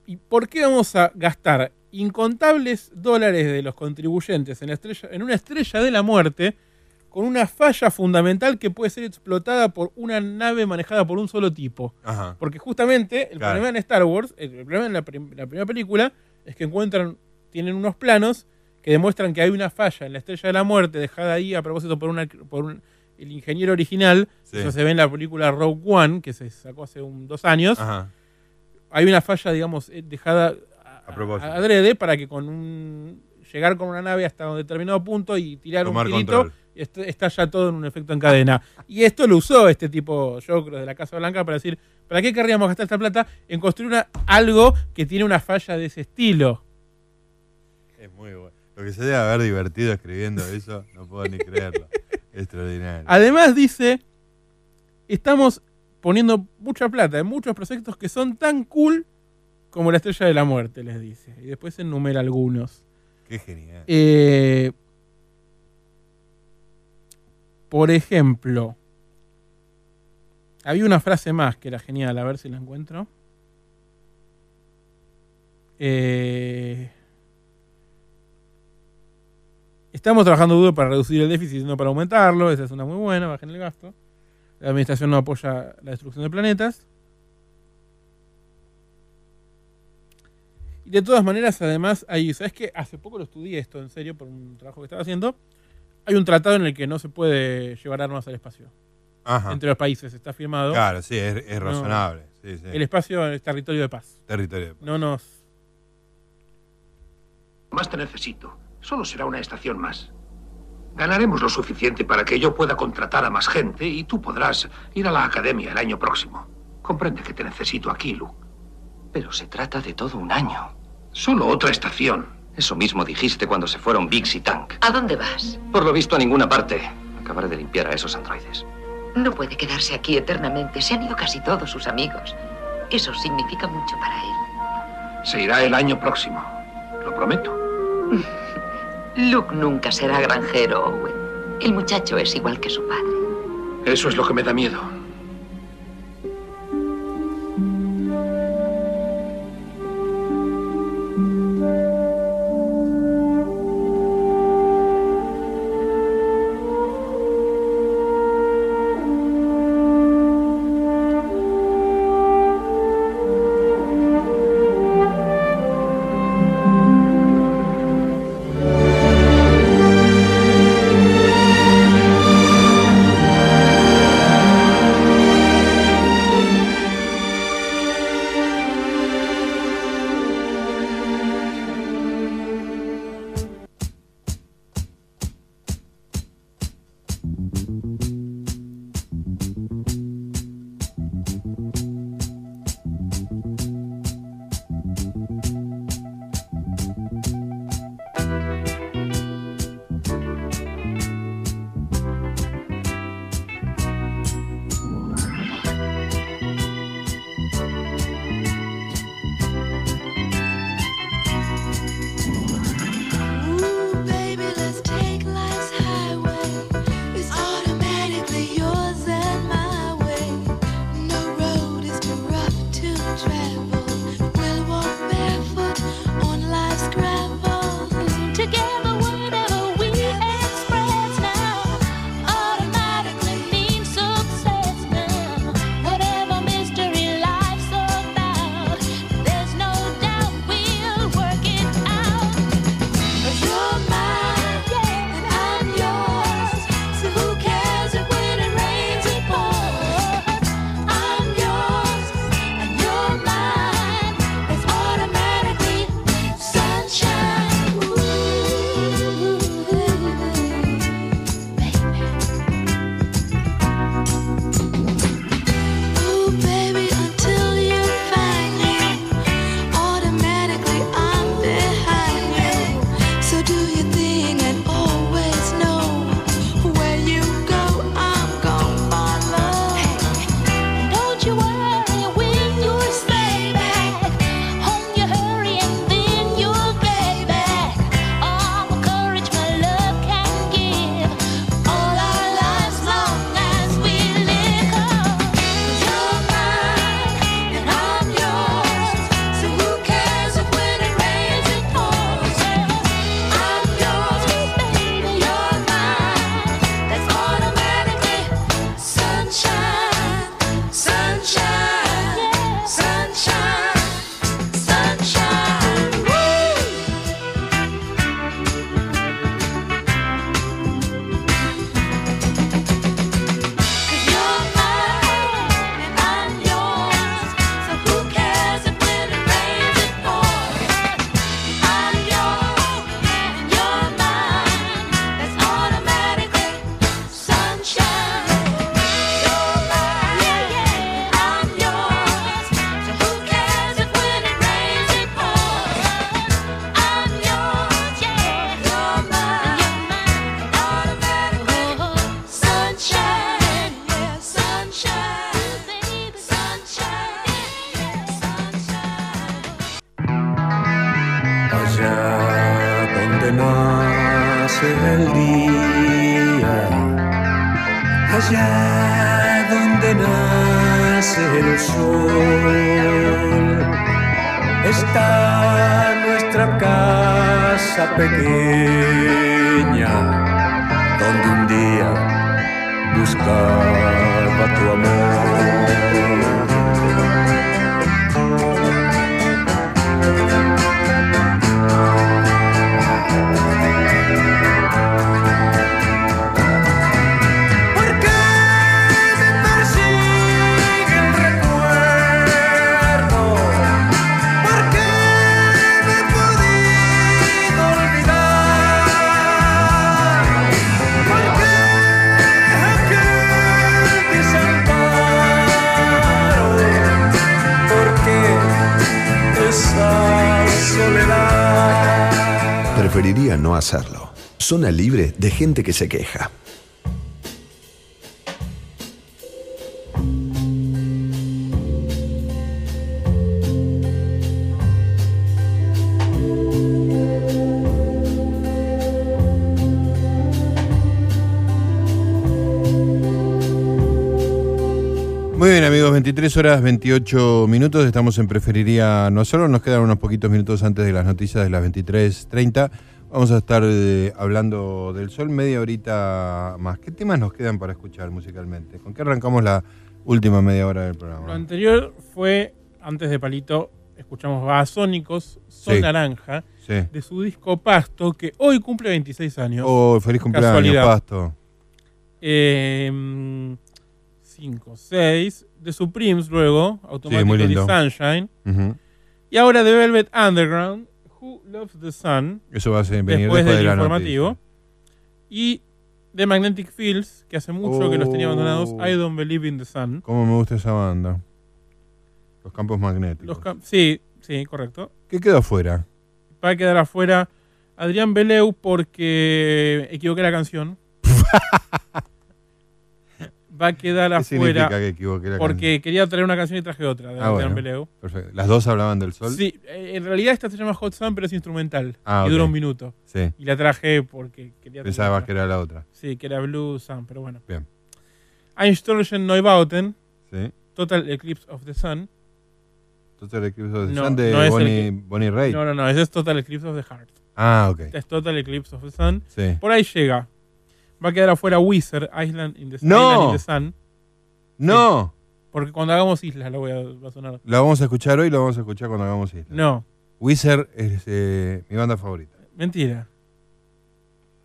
[SPEAKER 3] ¿Y por qué vamos a gastar incontables dólares de los contribuyentes en, la estrella, en una estrella de la muerte con una falla fundamental que puede ser explotada por una nave manejada por un solo tipo?
[SPEAKER 1] Ajá.
[SPEAKER 3] Porque justamente el
[SPEAKER 1] Claro.
[SPEAKER 3] problema en Star Wars, el problema en la, prim- la primera película, es que encuentran, tienen unos planos que demuestran que hay una falla en la estrella de la muerte dejada ahí a propósito por, una, por un- el ingeniero original.
[SPEAKER 1] Sí.
[SPEAKER 3] Eso se ve en la película Rogue One, que se sacó hace un, dos años.
[SPEAKER 1] Ajá.
[SPEAKER 3] Hay una falla, digamos, eh, dejada
[SPEAKER 1] A
[SPEAKER 3] a- adrede para que con un llegar con una nave hasta un determinado punto y tirar
[SPEAKER 1] Tomar
[SPEAKER 3] un tirito y est- estalla todo en un efecto en cadena. Y esto lo usó este tipo, yo creo, de la Casa Blanca para decir, ¿para qué querríamos gastar esta plata en construir una- algo que tiene una falla de ese estilo?
[SPEAKER 1] Es muy bueno. Lo que se debe haber divertido escribiendo eso, no puedo ni creerlo. (laughs) Extraordinario.
[SPEAKER 3] Además dice, estamos poniendo mucha plata en muchos proyectos que son tan cool como la Estrella de la Muerte, les dice. Y después enumera algunos.
[SPEAKER 1] Qué genial.
[SPEAKER 3] Eh, por ejemplo, había una frase más que era genial, a ver si la encuentro. Eh, estamos trabajando duro para reducir el déficit no para aumentarlo. Esa es una muy buena, bajen el gasto. La administración no apoya la destrucción de planetas. Y de todas maneras, además, hay, ¿sabes qué? Hace poco lo estudié esto en serio por un trabajo que estaba haciendo. Hay un tratado en el que no se puede llevar armas al espacio.
[SPEAKER 1] Ajá.
[SPEAKER 3] Entre los países, está firmado.
[SPEAKER 1] Claro, sí, es, es
[SPEAKER 3] No.
[SPEAKER 1] razonable. Sí, sí.
[SPEAKER 3] El espacio es territorio de paz.
[SPEAKER 1] Territorio de paz.
[SPEAKER 3] No nos.
[SPEAKER 20] Más te necesito. Solo será una estación más. Ganaremos lo suficiente para que yo pueda contratar a más gente y tú podrás ir a la academia el año próximo. Comprende que te necesito aquí, Luke.
[SPEAKER 21] Pero se trata de todo un año.
[SPEAKER 20] Solo otra estación.
[SPEAKER 21] Eso mismo dijiste cuando se fueron Biggs y Tank.
[SPEAKER 15] ¿A dónde vas?
[SPEAKER 21] Por lo visto a ninguna parte. Acabaré de limpiar a esos androides.
[SPEAKER 15] No puede quedarse aquí eternamente. Se han ido casi todos sus amigos. Eso significa mucho para él.
[SPEAKER 20] Se irá el año próximo. Lo prometo. (laughs)
[SPEAKER 15] Luke nunca será granjero, Owen. El muchacho es igual que su padre.
[SPEAKER 20] Eso es lo que me da miedo.
[SPEAKER 9] Zona libre de gente que se queja.
[SPEAKER 1] Muy bien amigos, 23 horas 28 minutos, estamos en Preferiría No Hacerlo, nos quedan unos poquitos minutos antes de las noticias de las 23.30. Vamos a estar eh, hablando del sol media horita más. ¿Qué temas nos quedan para escuchar musicalmente? ¿Con qué arrancamos la última media hora del
[SPEAKER 3] Lo
[SPEAKER 1] programa?
[SPEAKER 3] anterior fue, antes de Palito, escuchamos Babasónicos, Sol
[SPEAKER 1] Sí.
[SPEAKER 3] Naranja,
[SPEAKER 1] Sí.
[SPEAKER 3] de su disco Pasto, que hoy cumple 26 años.
[SPEAKER 1] Oh, feliz cumpleaños,
[SPEAKER 3] Casualidad.
[SPEAKER 1] Pasto.
[SPEAKER 3] 5, 6. De Supremes luego,
[SPEAKER 1] muy
[SPEAKER 3] Automatically
[SPEAKER 1] lindo.
[SPEAKER 3] Sunshine. Y ahora de Velvet Underground, Who Loves the Sun.
[SPEAKER 1] Eso va a ser- venir
[SPEAKER 3] después,
[SPEAKER 1] después
[SPEAKER 3] del
[SPEAKER 1] de
[SPEAKER 3] informativo. Y de Magnetic Fields, que hace mucho que los tenía abandonados,
[SPEAKER 1] Oh.
[SPEAKER 3] I Don't Believe in the Sun.
[SPEAKER 1] ¿Cómo me gusta esa banda? Los campos magnéticos.
[SPEAKER 3] Los cam- sí, sí, correcto.
[SPEAKER 1] ¿Qué quedó afuera?
[SPEAKER 3] Va a quedar afuera Adrián Beleu porque equivoqué la canción. (laughs) Va a quedar
[SPEAKER 1] ¿Qué
[SPEAKER 3] afuera
[SPEAKER 1] que equivoqué la
[SPEAKER 3] porque quería traer una canción y traje otra de
[SPEAKER 1] Ah, bueno. ¿Las dos hablaban del sol?
[SPEAKER 3] Sí, eh, en realidad esta se llama Hot Sun, pero es instrumental.
[SPEAKER 1] Ah,
[SPEAKER 3] y dura
[SPEAKER 1] ok.
[SPEAKER 3] un minuto.
[SPEAKER 1] Sí.
[SPEAKER 3] Y la traje porque quería traer
[SPEAKER 1] Pensabas que era la otra.
[SPEAKER 3] Sí, que era Blue Sun, pero bueno.
[SPEAKER 1] Bien.
[SPEAKER 3] Einstürzen Neubauten.
[SPEAKER 1] Sí.
[SPEAKER 3] Total Eclipse of the Sun.
[SPEAKER 1] Total Eclipse of the
[SPEAKER 3] No,
[SPEAKER 1] Sun de
[SPEAKER 3] no es el
[SPEAKER 1] Bonnie, Bonnie Raitt.
[SPEAKER 3] No, no, no, ese es Total Eclipse of the Heart.
[SPEAKER 1] Ah, ok.
[SPEAKER 3] Este es Total Eclipse of the Sun.
[SPEAKER 1] Sí.
[SPEAKER 3] Por ahí llega. Va a quedar afuera Wizard, Island in the,
[SPEAKER 1] No.
[SPEAKER 3] Island in the Sun.
[SPEAKER 1] ¡No!
[SPEAKER 3] Sí, porque cuando hagamos islas lo voy a, va a sonar.
[SPEAKER 1] La vamos a escuchar hoy, la vamos a escuchar cuando hagamos Isla.
[SPEAKER 3] No.
[SPEAKER 1] Wizard es eh, mi banda favorita.
[SPEAKER 3] Mentira.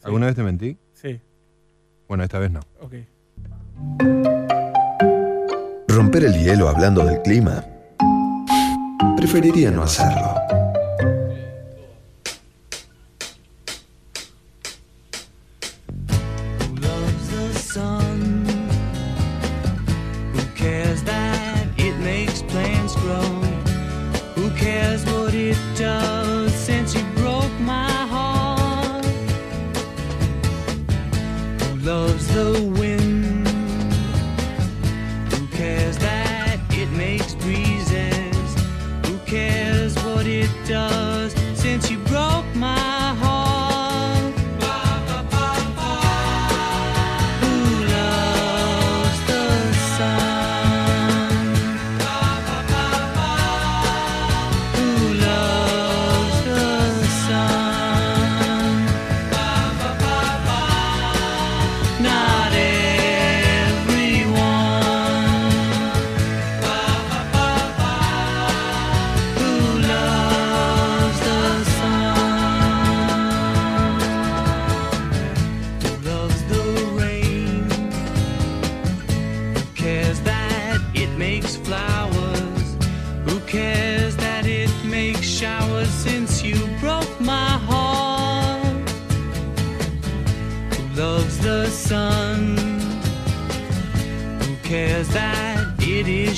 [SPEAKER 1] ¿Alguna vez te mentí?
[SPEAKER 3] Sí.
[SPEAKER 1] Bueno, esta vez no.
[SPEAKER 3] Ok.
[SPEAKER 9] Romper el hielo hablando del clima. Preferiría no hacerlo.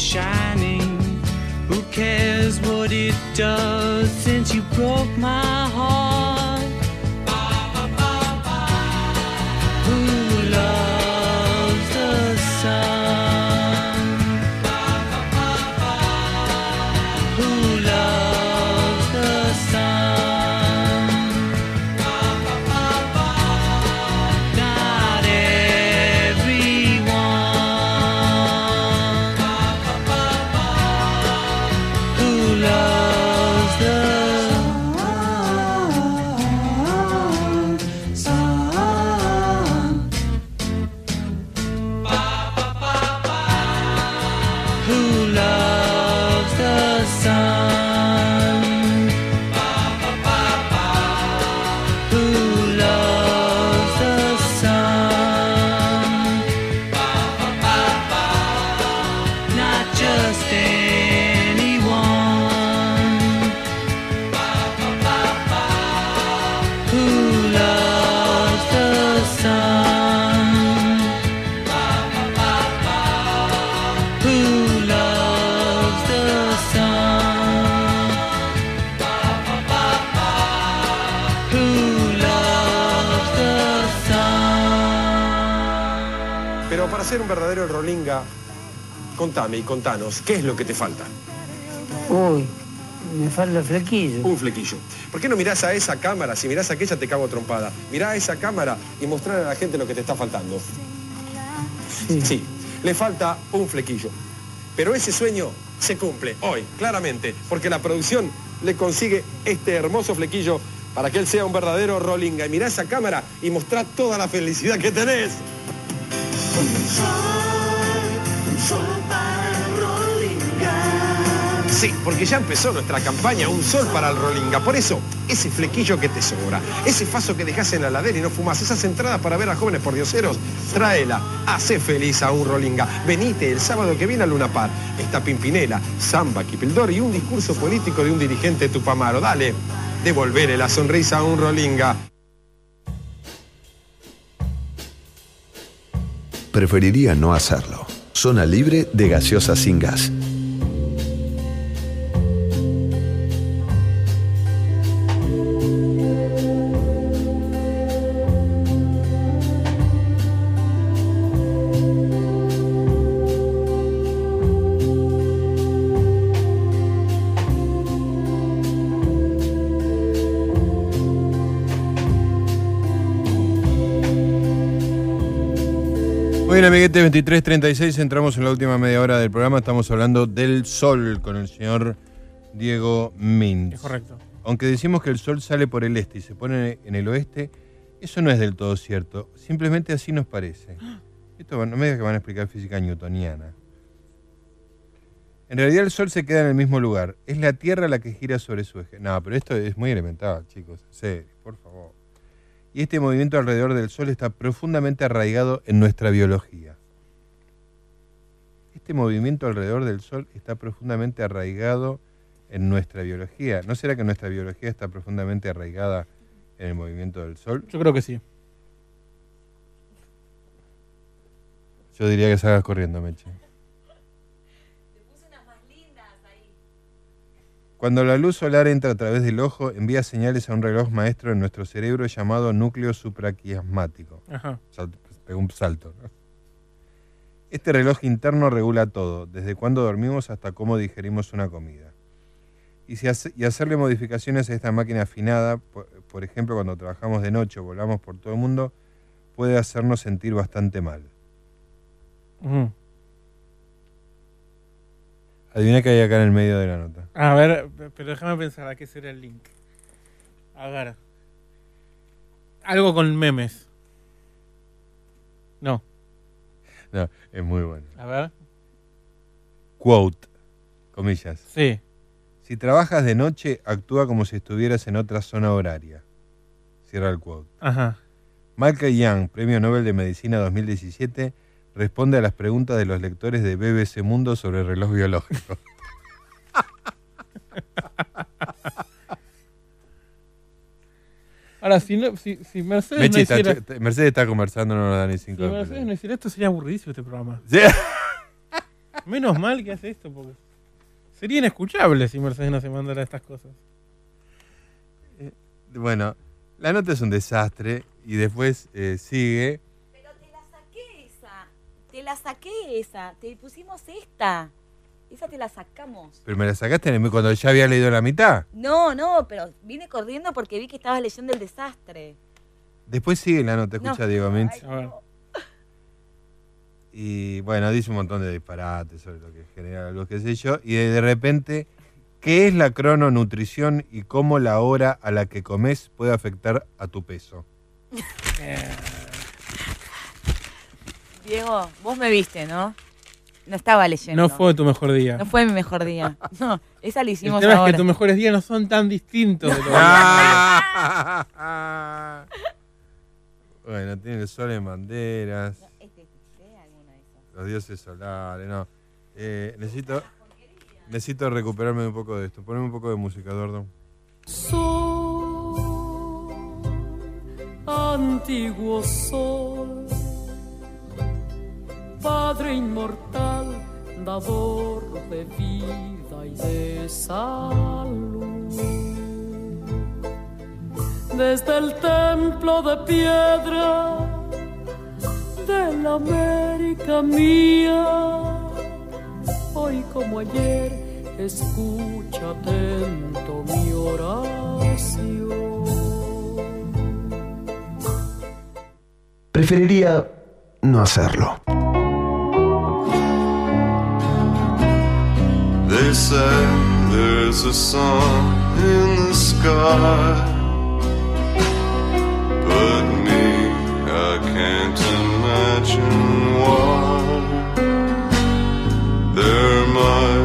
[SPEAKER 10] Shining? Who cares what it does since you broke my
[SPEAKER 22] contame y contanos, ¿qué es lo que te falta?
[SPEAKER 23] Uy, me falta flequillo.
[SPEAKER 22] Un flequillo. ¿Por qué no mirás a esa cámara? Si mirás a aquella te cago a trompada. Mirá a esa cámara y mostrar a la gente lo que te está faltando. Sí. le falta un flequillo. Pero ese sueño se cumple hoy, claramente, porque la producción le consigue este hermoso flequillo para que él sea un verdadero rolinga. Y mirá esa cámara y mostrá toda la felicidad que tenés. Sí, porque ya empezó nuestra campaña Un Sol para el Rolinga. Por eso, ese flequillo que te sobra, ese faso que dejas en la ladera y no fumas, esas entradas para ver a jóvenes por dioseros, tráela, hace feliz a un Rolinga. Venite el sábado que viene a Luna Par. Está Pimpinela, Samba, Kipildor y un discurso político de un dirigente tupamaro. Dale, devolvere la sonrisa a un Rolinga.
[SPEAKER 9] Preferiría no hacerlo. Zona libre de gaseosa sin gas.
[SPEAKER 1] Muy bien, amiguete 2336, entramos en la última media hora del programa. Estamos hablando del sol con el señor Diego Mintz.
[SPEAKER 3] Es correcto.
[SPEAKER 1] Aunque decimos que el sol sale por el este y se pone en el oeste, eso no es del todo cierto. Simplemente así nos parece. Esto no me digas que van a explicar física newtoniana. En realidad el sol se queda en el mismo lugar. Es la Tierra la que gira sobre su eje. No, pero esto es muy elemental, chicos. En serio, por favor. Y este movimiento alrededor del Sol está profundamente arraigado en nuestra biología. Este movimiento alrededor del Sol está profundamente arraigado en nuestra biología. ¿No será que nuestra biología está profundamente arraigada en el movimiento del Sol?
[SPEAKER 3] Yo creo que sí.
[SPEAKER 1] Yo diría que salgas corriendo, Meche. Cuando la luz solar entra a través del ojo, envía señales a un reloj maestro en nuestro cerebro llamado núcleo supraquiasmático.
[SPEAKER 3] Ajá.
[SPEAKER 1] Pegó un salto. ¿no? Este reloj interno regula todo, desde cuándo dormimos hasta cómo digerimos una comida. Y, si hace- y hacerle modificaciones a esta máquina afinada, por, por ejemplo, cuando trabajamos de noche o volamos por todo el mundo, puede hacernos sentir bastante mal.
[SPEAKER 3] Ujú.
[SPEAKER 1] Adivina qué hay acá en el medio de la nota.
[SPEAKER 3] A ver, pero déjame pensar a qué será el link. A ver. Algo con memes. No. (laughs)
[SPEAKER 1] No, es muy bueno.
[SPEAKER 3] A ver.
[SPEAKER 1] Quote, comillas.
[SPEAKER 3] Sí.
[SPEAKER 1] Si trabajas de noche, actúa como si estuvieras en otra zona horaria. Cierra el quote.
[SPEAKER 3] Ajá.
[SPEAKER 1] Michael Young, Premio Nobel de Medicina 2017, responde a las preguntas de los lectores de BBC Mundo sobre el reloj biológico. (laughs)
[SPEAKER 3] Ahora, si, no, si, si Mercedes
[SPEAKER 1] Mechi
[SPEAKER 3] no
[SPEAKER 1] está-
[SPEAKER 3] hiciera...
[SPEAKER 1] te- Mercedes está conversando, no nos da ni
[SPEAKER 3] Si
[SPEAKER 1] cinco de
[SPEAKER 3] Mercedes no hiciera esto, sería aburridísimo este programa.
[SPEAKER 1] Sí. (laughs)
[SPEAKER 3] Menos mal que hace esto, porque sería inescuchable si Mercedes no se mandara estas cosas.
[SPEAKER 1] Bueno, la nota es un desastre y después eh, sigue.
[SPEAKER 8] saqué esa. Te la saqué esa. Te pusimos esta. Esa te la sacamos.
[SPEAKER 1] Pero me la sacaste en el- cuando ya había leído la mitad.
[SPEAKER 8] No, no, pero vine corriendo porque vi que estabas leyendo el desastre.
[SPEAKER 1] Después sigue la nota, escucha
[SPEAKER 8] No.
[SPEAKER 1] Diego Mintz. Y bueno, dice un montón de disparates sobre lo que genera luz, qué sé yo. Y de, de repente, ¿qué es la crononutrición y cómo la hora a la que comes puede afectar a tu peso?
[SPEAKER 8] Diego, vos me viste, ¿no? No estaba leyendo.
[SPEAKER 3] No fue tu mejor día.
[SPEAKER 8] No fue mi mejor día. (laughs) No, esa la
[SPEAKER 3] El
[SPEAKER 8] hicimos
[SPEAKER 3] tema es que tus mejores días no son tan distintos de los (laughs)
[SPEAKER 1] Ah. Bueno, tiene el sol en banderas. Los dioses solares, no. Eh, necesito, necesito recuperarme un poco de esto. Poneme un poco de música, Eduardo.
[SPEAKER 24] antiguo sol, Padre inmortal, de vida y de salud. Desde el templo de piedra de la América mía, hoy como ayer, escucha atento mi oración.
[SPEAKER 9] Preferiría no hacerlo.
[SPEAKER 25] they say there's a sun in the sky. But me, I can't imagine why there might.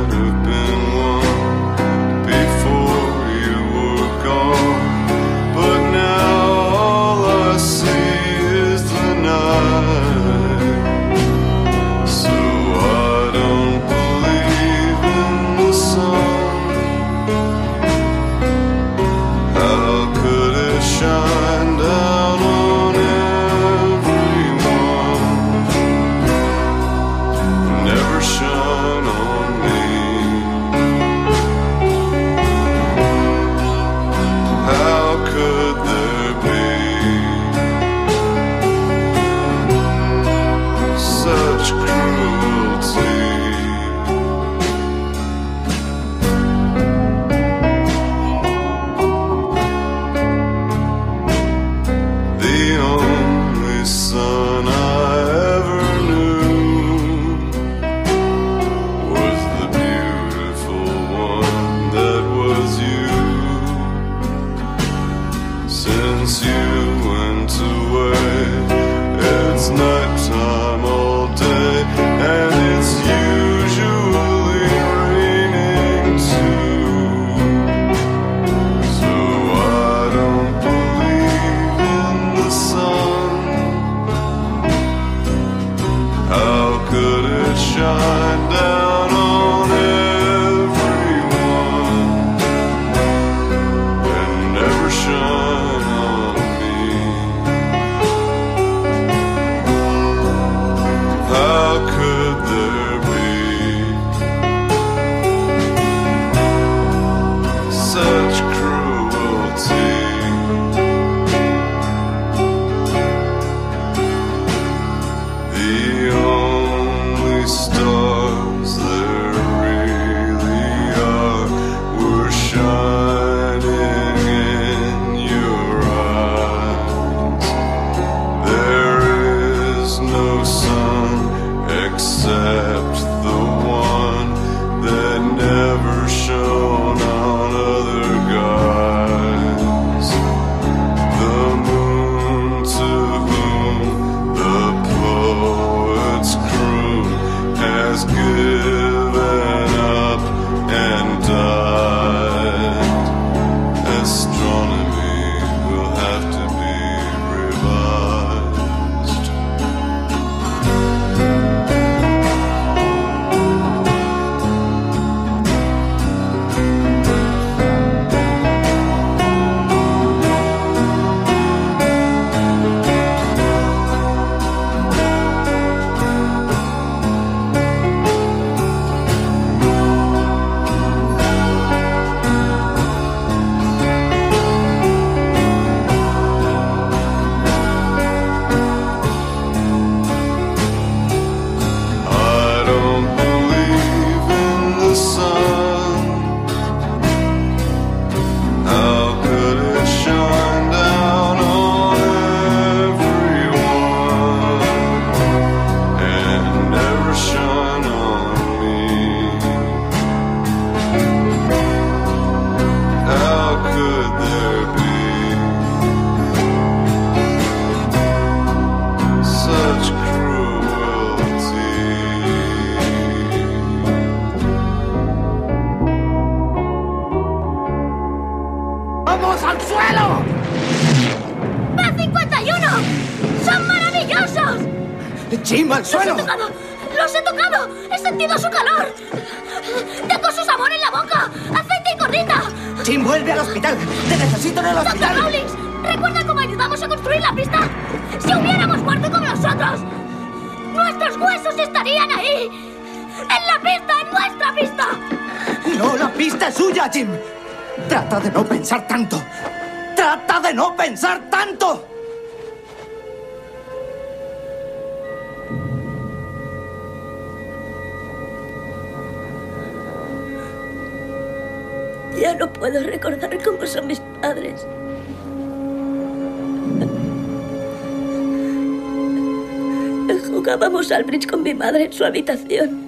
[SPEAKER 26] Madre en su habitación.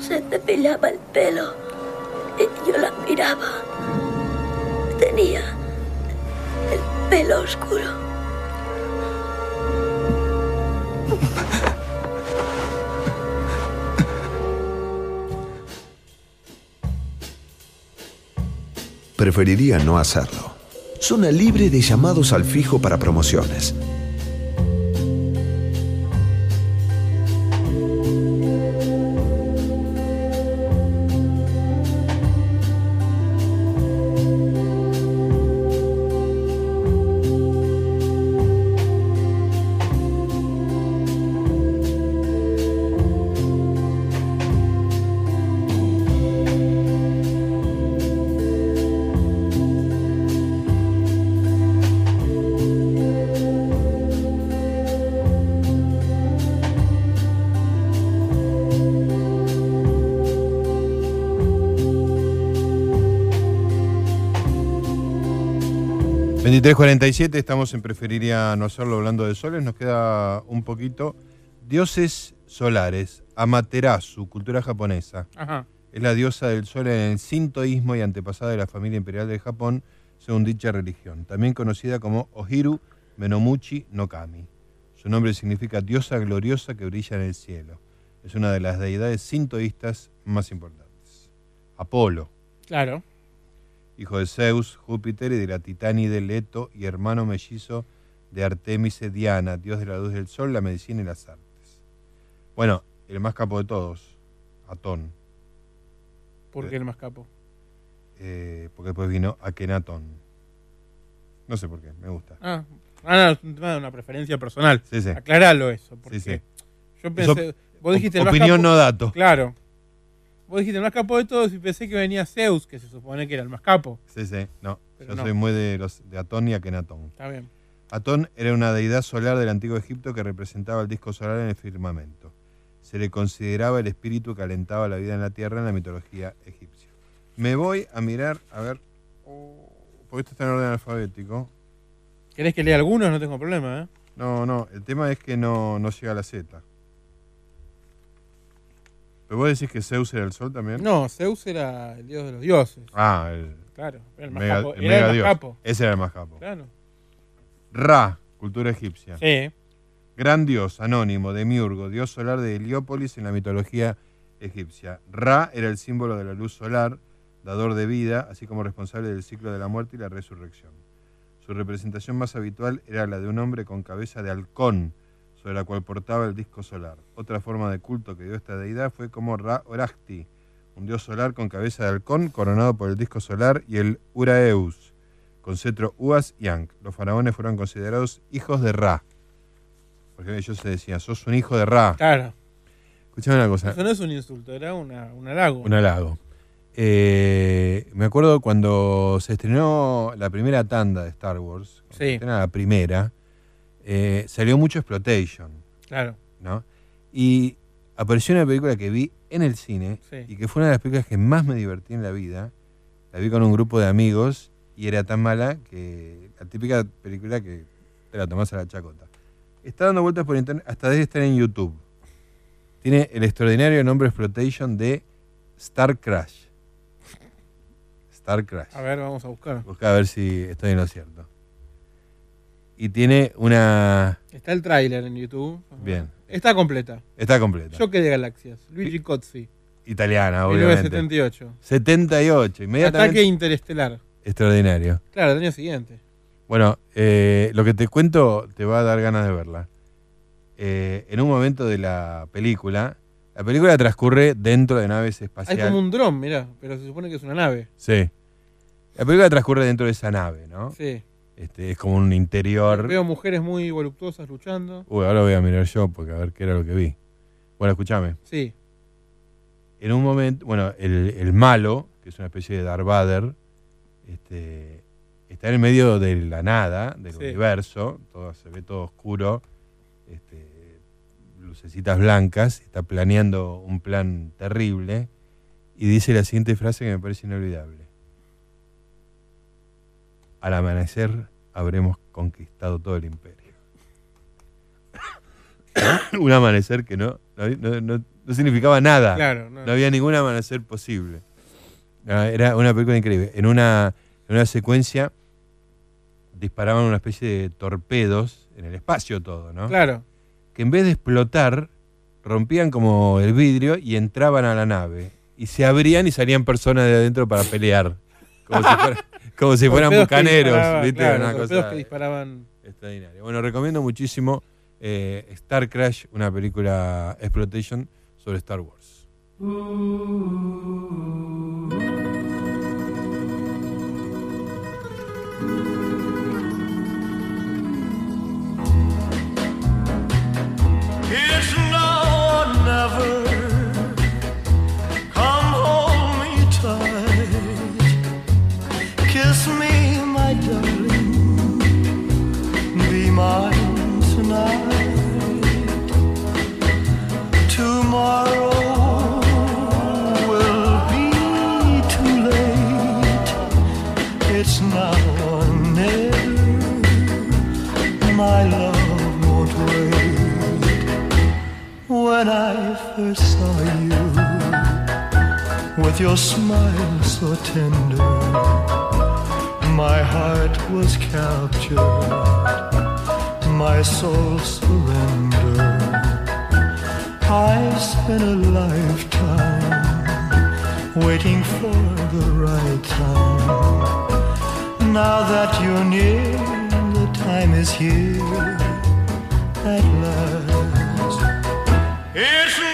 [SPEAKER 26] Se cepillaba el pelo y yo la miraba. Tenía el pelo oscuro.
[SPEAKER 9] Preferiría no hacerlo. Zona libre de llamados al fijo para promociones.
[SPEAKER 1] 23.47, estamos en Preferiría no hacerlo hablando de soles. Nos queda un poquito. Dioses solares, Amaterasu, cultura japonesa.
[SPEAKER 3] Ajá.
[SPEAKER 1] Es la diosa del sol en el sintoísmo y antepasada de la familia imperial de Japón, según dicha religión. También conocida como Ohiru Menomuchi no Kami. Su nombre significa diosa gloriosa que brilla en el cielo. Es una de las deidades sintoístas más importantes. Apolo,
[SPEAKER 3] Claro.
[SPEAKER 1] Hijo de Zeus, Júpiter y de la titánide Leto y hermano mellizo de Artemise Diana, dios de la luz del sol, la medicina y las artes. Bueno, el más capo de todos, Atón,
[SPEAKER 3] ¿Por qué el más capo?
[SPEAKER 1] eh, porque después vino Akenatón. No sé por qué, me gusta.
[SPEAKER 3] Ah, ah, no, una preferencia personal.
[SPEAKER 1] Sí, sí.
[SPEAKER 3] Aclaralo eso. Porque
[SPEAKER 1] Sí, sí.
[SPEAKER 3] Yo pensé.
[SPEAKER 1] Eso-
[SPEAKER 3] vos dijiste el
[SPEAKER 1] op-
[SPEAKER 3] más
[SPEAKER 1] opinión,
[SPEAKER 3] capo-
[SPEAKER 1] no dato.
[SPEAKER 3] Claro. Vos dijiste el más capo de todos y pensé que venía Zeus, que se supone que era el más capo.
[SPEAKER 1] Sí, sí, no.
[SPEAKER 3] Pero
[SPEAKER 1] Yo
[SPEAKER 3] no.
[SPEAKER 1] soy muy de, los, de Atón y Akenatón.
[SPEAKER 3] Está bien.
[SPEAKER 1] Atón era una deidad solar del antiguo Egipto que representaba el disco solar en el firmamento. Se le consideraba el espíritu que alentaba la vida en la tierra en la mitología egipcia. Me voy a mirar, a ver, oh, porque esto está en orden alfabético.
[SPEAKER 3] ¿Querés que lea algunos? No tengo problema, ¿eh?
[SPEAKER 1] No, no, el tema es que no, no llega a la Z. ¿Pero vos decís que Zeus era el sol también?
[SPEAKER 3] No, Zeus era el dios de los dioses.
[SPEAKER 1] Ah, el,
[SPEAKER 3] Claro, era el más
[SPEAKER 1] mega,
[SPEAKER 3] capo.
[SPEAKER 1] el
[SPEAKER 3] Era
[SPEAKER 1] mega
[SPEAKER 3] el más capo.
[SPEAKER 1] Ese era el más capo.
[SPEAKER 3] Claro.
[SPEAKER 1] Ra, cultura egipcia.
[SPEAKER 3] Sí.
[SPEAKER 1] Gran dios, anónimo, demiurgo, dios solar de Heliópolis en la mitología egipcia. Ra era el símbolo de la luz solar, dador de vida, así como responsable del ciclo de la muerte y la resurrección. Su representación más habitual era la de un hombre con cabeza de halcón, sobre la cual portaba el disco solar. Otra forma de culto que dio esta deidad fue como Ra Oracti, un dios solar con cabeza de halcón coronado por el disco solar y el Uraeus, con cetro Uas y Ankh. Los faraones fueron considerados hijos de Ra. Porque ellos se decían, sos un hijo de Ra.
[SPEAKER 3] Claro.
[SPEAKER 1] Escuchame una cosa.
[SPEAKER 3] Eso no es un insulto, era una, un halago.
[SPEAKER 1] Un halago. Eh, me acuerdo cuando se estrenó la primera tanda de Star Wars,
[SPEAKER 3] Sí.
[SPEAKER 1] se la primera, eh, salió mucho Exploitation,
[SPEAKER 3] Claro.
[SPEAKER 1] ¿no? Y apareció una película que vi en el cine
[SPEAKER 3] Sí.
[SPEAKER 1] y que fue una de las películas que más me divertí en la vida. La vi con un grupo de amigos y era tan mala que la típica película que te la tomás a la chacota. Está dando vueltas por internet, hasta debe estar en YouTube. Tiene el extraordinario nombre Exploitation de Star Crash. Star Crash.
[SPEAKER 3] A ver, vamos a buscar.
[SPEAKER 1] Busca a ver si estoy en lo cierto. Y tiene una.
[SPEAKER 3] Está el tráiler en YouTube.
[SPEAKER 1] Bien.
[SPEAKER 3] Está completa.
[SPEAKER 1] Está completa.
[SPEAKER 3] Choque de galaxias. Luigi Cozzi.
[SPEAKER 1] Italiana, obviamente.
[SPEAKER 3] 1978.
[SPEAKER 1] 78, inmediatamente.
[SPEAKER 3] Ataque interestelar.
[SPEAKER 1] Extraordinario.
[SPEAKER 3] Claro, el año siguiente.
[SPEAKER 1] Bueno, eh, lo que te cuento te va a dar ganas de verla. Eh, en un momento de la película, la película transcurre dentro de naves
[SPEAKER 3] Hay
[SPEAKER 1] espaciales.
[SPEAKER 3] como un dron, mirá, pero se supone que es una nave.
[SPEAKER 1] Sí. La película transcurre dentro de esa nave, ¿no?
[SPEAKER 3] Sí.
[SPEAKER 1] Este, es como un interior.
[SPEAKER 3] Veo mujeres muy voluptuosas luchando.
[SPEAKER 1] Uy, ahora voy a mirar yo porque a ver qué era lo que vi. Bueno, escúchame.
[SPEAKER 3] Sí.
[SPEAKER 1] En un momento, bueno, el, el malo, que es una especie de Darth Vader, este, está en el medio de la nada, del
[SPEAKER 3] Sí.
[SPEAKER 1] universo, todo, se ve todo oscuro, este, lucecitas blancas, está planeando un plan terrible y dice la siguiente frase que me parece inolvidable. Al amanecer habremos conquistado todo el imperio. (coughs) Un amanecer que no, no, no- no- significaba nada.
[SPEAKER 3] Claro, no.
[SPEAKER 1] no había ningún amanecer posible. Ah, Era una película increíble. En una, en una secuencia disparaban una especie de torpedos en el espacio todo, ¿no?
[SPEAKER 3] Claro.
[SPEAKER 1] Que en vez de explotar, rompían como el vidrio y entraban a la nave. Y se abrían y salían personas de adentro para pelear. Como si, fuera- (laughs) como si fueran bucaneros, ¿viste?
[SPEAKER 3] claro,
[SPEAKER 1] una cosa
[SPEAKER 3] que disparaban.
[SPEAKER 1] extraordinaria. Bueno, recomiendo muchísimo eh, Star Crash, una película exploitation sobre Star Wars.
[SPEAKER 27] It's now or never. Me, my darling. Be mine tonight. Tomorrow will be too late. It's now or never. My love won't wait. When I first saw you, with your smile so tender, my heart was captured, my soul surrendered. I spent a lifetime waiting for the right time. Now that you're near, the time is here at last. It's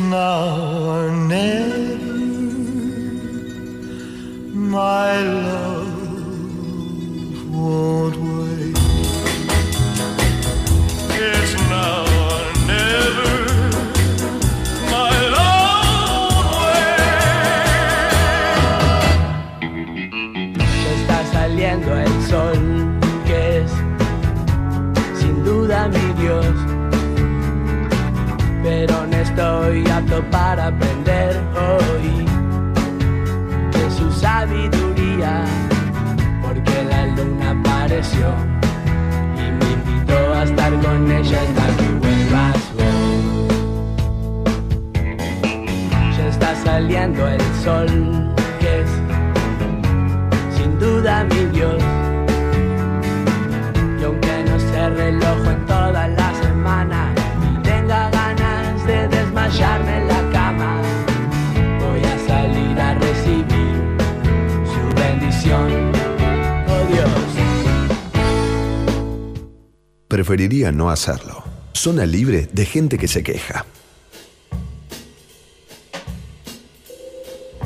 [SPEAKER 27] now
[SPEAKER 28] hoy de su sabiduría, porque la luna apareció y me invitó a estar con ella hasta que vuelvas. Ya está saliendo el sol, que es sin duda mi Dios. Y aunque no se reloj
[SPEAKER 9] Preferiría no hacerlo. Zona libre de gente que se queja.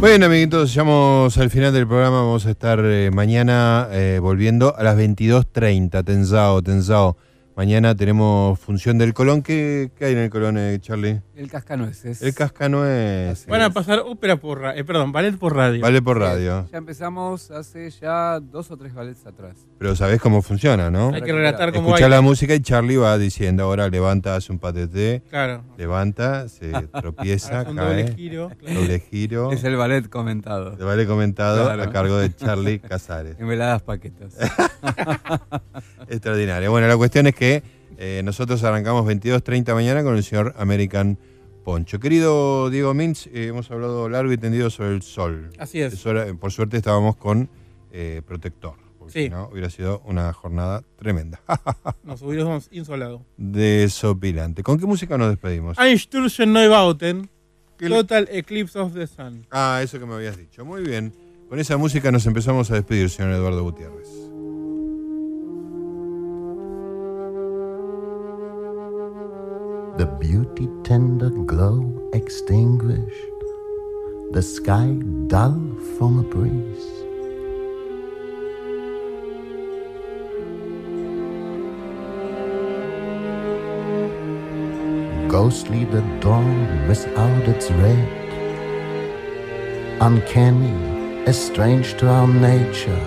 [SPEAKER 1] Bueno, amiguitos, llegamos al final del programa. Vamos a estar eh, mañana eh, volviendo a las 22.30. Tenzao, Tenzao. Mañana tenemos función del Colón. ¿Qué, qué hay en el Colón, eh, Charlie?
[SPEAKER 29] El cascanueces.
[SPEAKER 1] El Cascanueces.
[SPEAKER 3] Van a pasar ópera por radio, perdón, ballet por radio.
[SPEAKER 1] Vale por radio.
[SPEAKER 29] Ya empezamos hace ya dos o tres ballets atrás.
[SPEAKER 1] Pero sabés cómo funciona, ¿no?
[SPEAKER 3] Hay que relatar cómo
[SPEAKER 1] Escuchá
[SPEAKER 3] baila.
[SPEAKER 1] la música y Charlie va diciendo ahora levanta, hace un patete.
[SPEAKER 3] Claro.
[SPEAKER 1] Levanta, se (laughs) tropieza, cae.
[SPEAKER 3] doble giro.
[SPEAKER 1] Doble giro.
[SPEAKER 29] Es el ballet comentado.
[SPEAKER 1] El ballet comentado
[SPEAKER 29] Claro.
[SPEAKER 1] a cargo de (laughs) Charlie Casares.
[SPEAKER 29] En veladas paquetas. (laughs)
[SPEAKER 1] Extraordinario. Bueno, la cuestión es que eh, nosotros arrancamos 22.30 mañana con el señor American Poncho. Querido Diego Mintz, eh, hemos hablado largo y tendido sobre el sol.
[SPEAKER 3] Así es.
[SPEAKER 1] Era- por suerte estábamos con eh, protector. Porque
[SPEAKER 3] Sí.
[SPEAKER 1] si no, hubiera sido una jornada tremenda. (laughs)
[SPEAKER 3] Nos hubiéramos insolado.
[SPEAKER 1] Desopilante. ¿Con qué música nos despedimos?
[SPEAKER 3] Einstürzen Neubauten. Total Eclipse of the Sun.
[SPEAKER 1] Ah, eso que me habías dicho. Muy bien. Con esa música nos empezamos a despedir, señor Eduardo Gutiérrez.
[SPEAKER 30] The beauty tender glow extinguished, the sky dull from a breeze. Ghostly the dawn without its red, uncanny, estranged to our nature,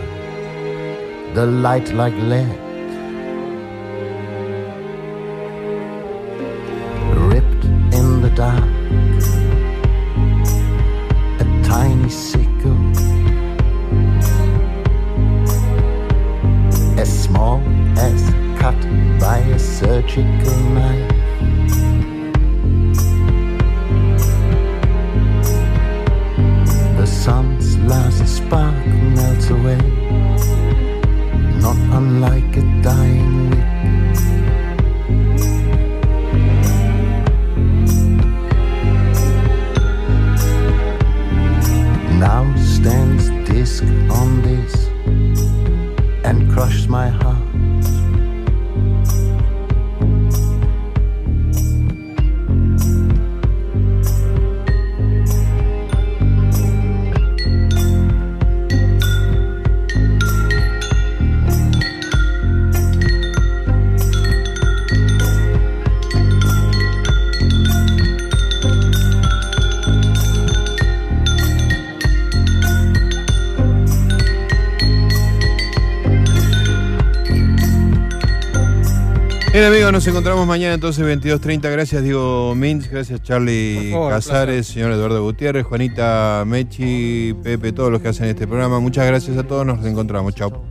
[SPEAKER 30] the light like lead.
[SPEAKER 1] Encontramos mañana entonces 22.30. Gracias Diego Mintz, gracias Charlie
[SPEAKER 3] favor,
[SPEAKER 1] Casares, señor Eduardo Gutiérrez, Juanita Mechi, Pepe, todos los que hacen este programa. Muchas gracias a todos, nos encontramos. Chao.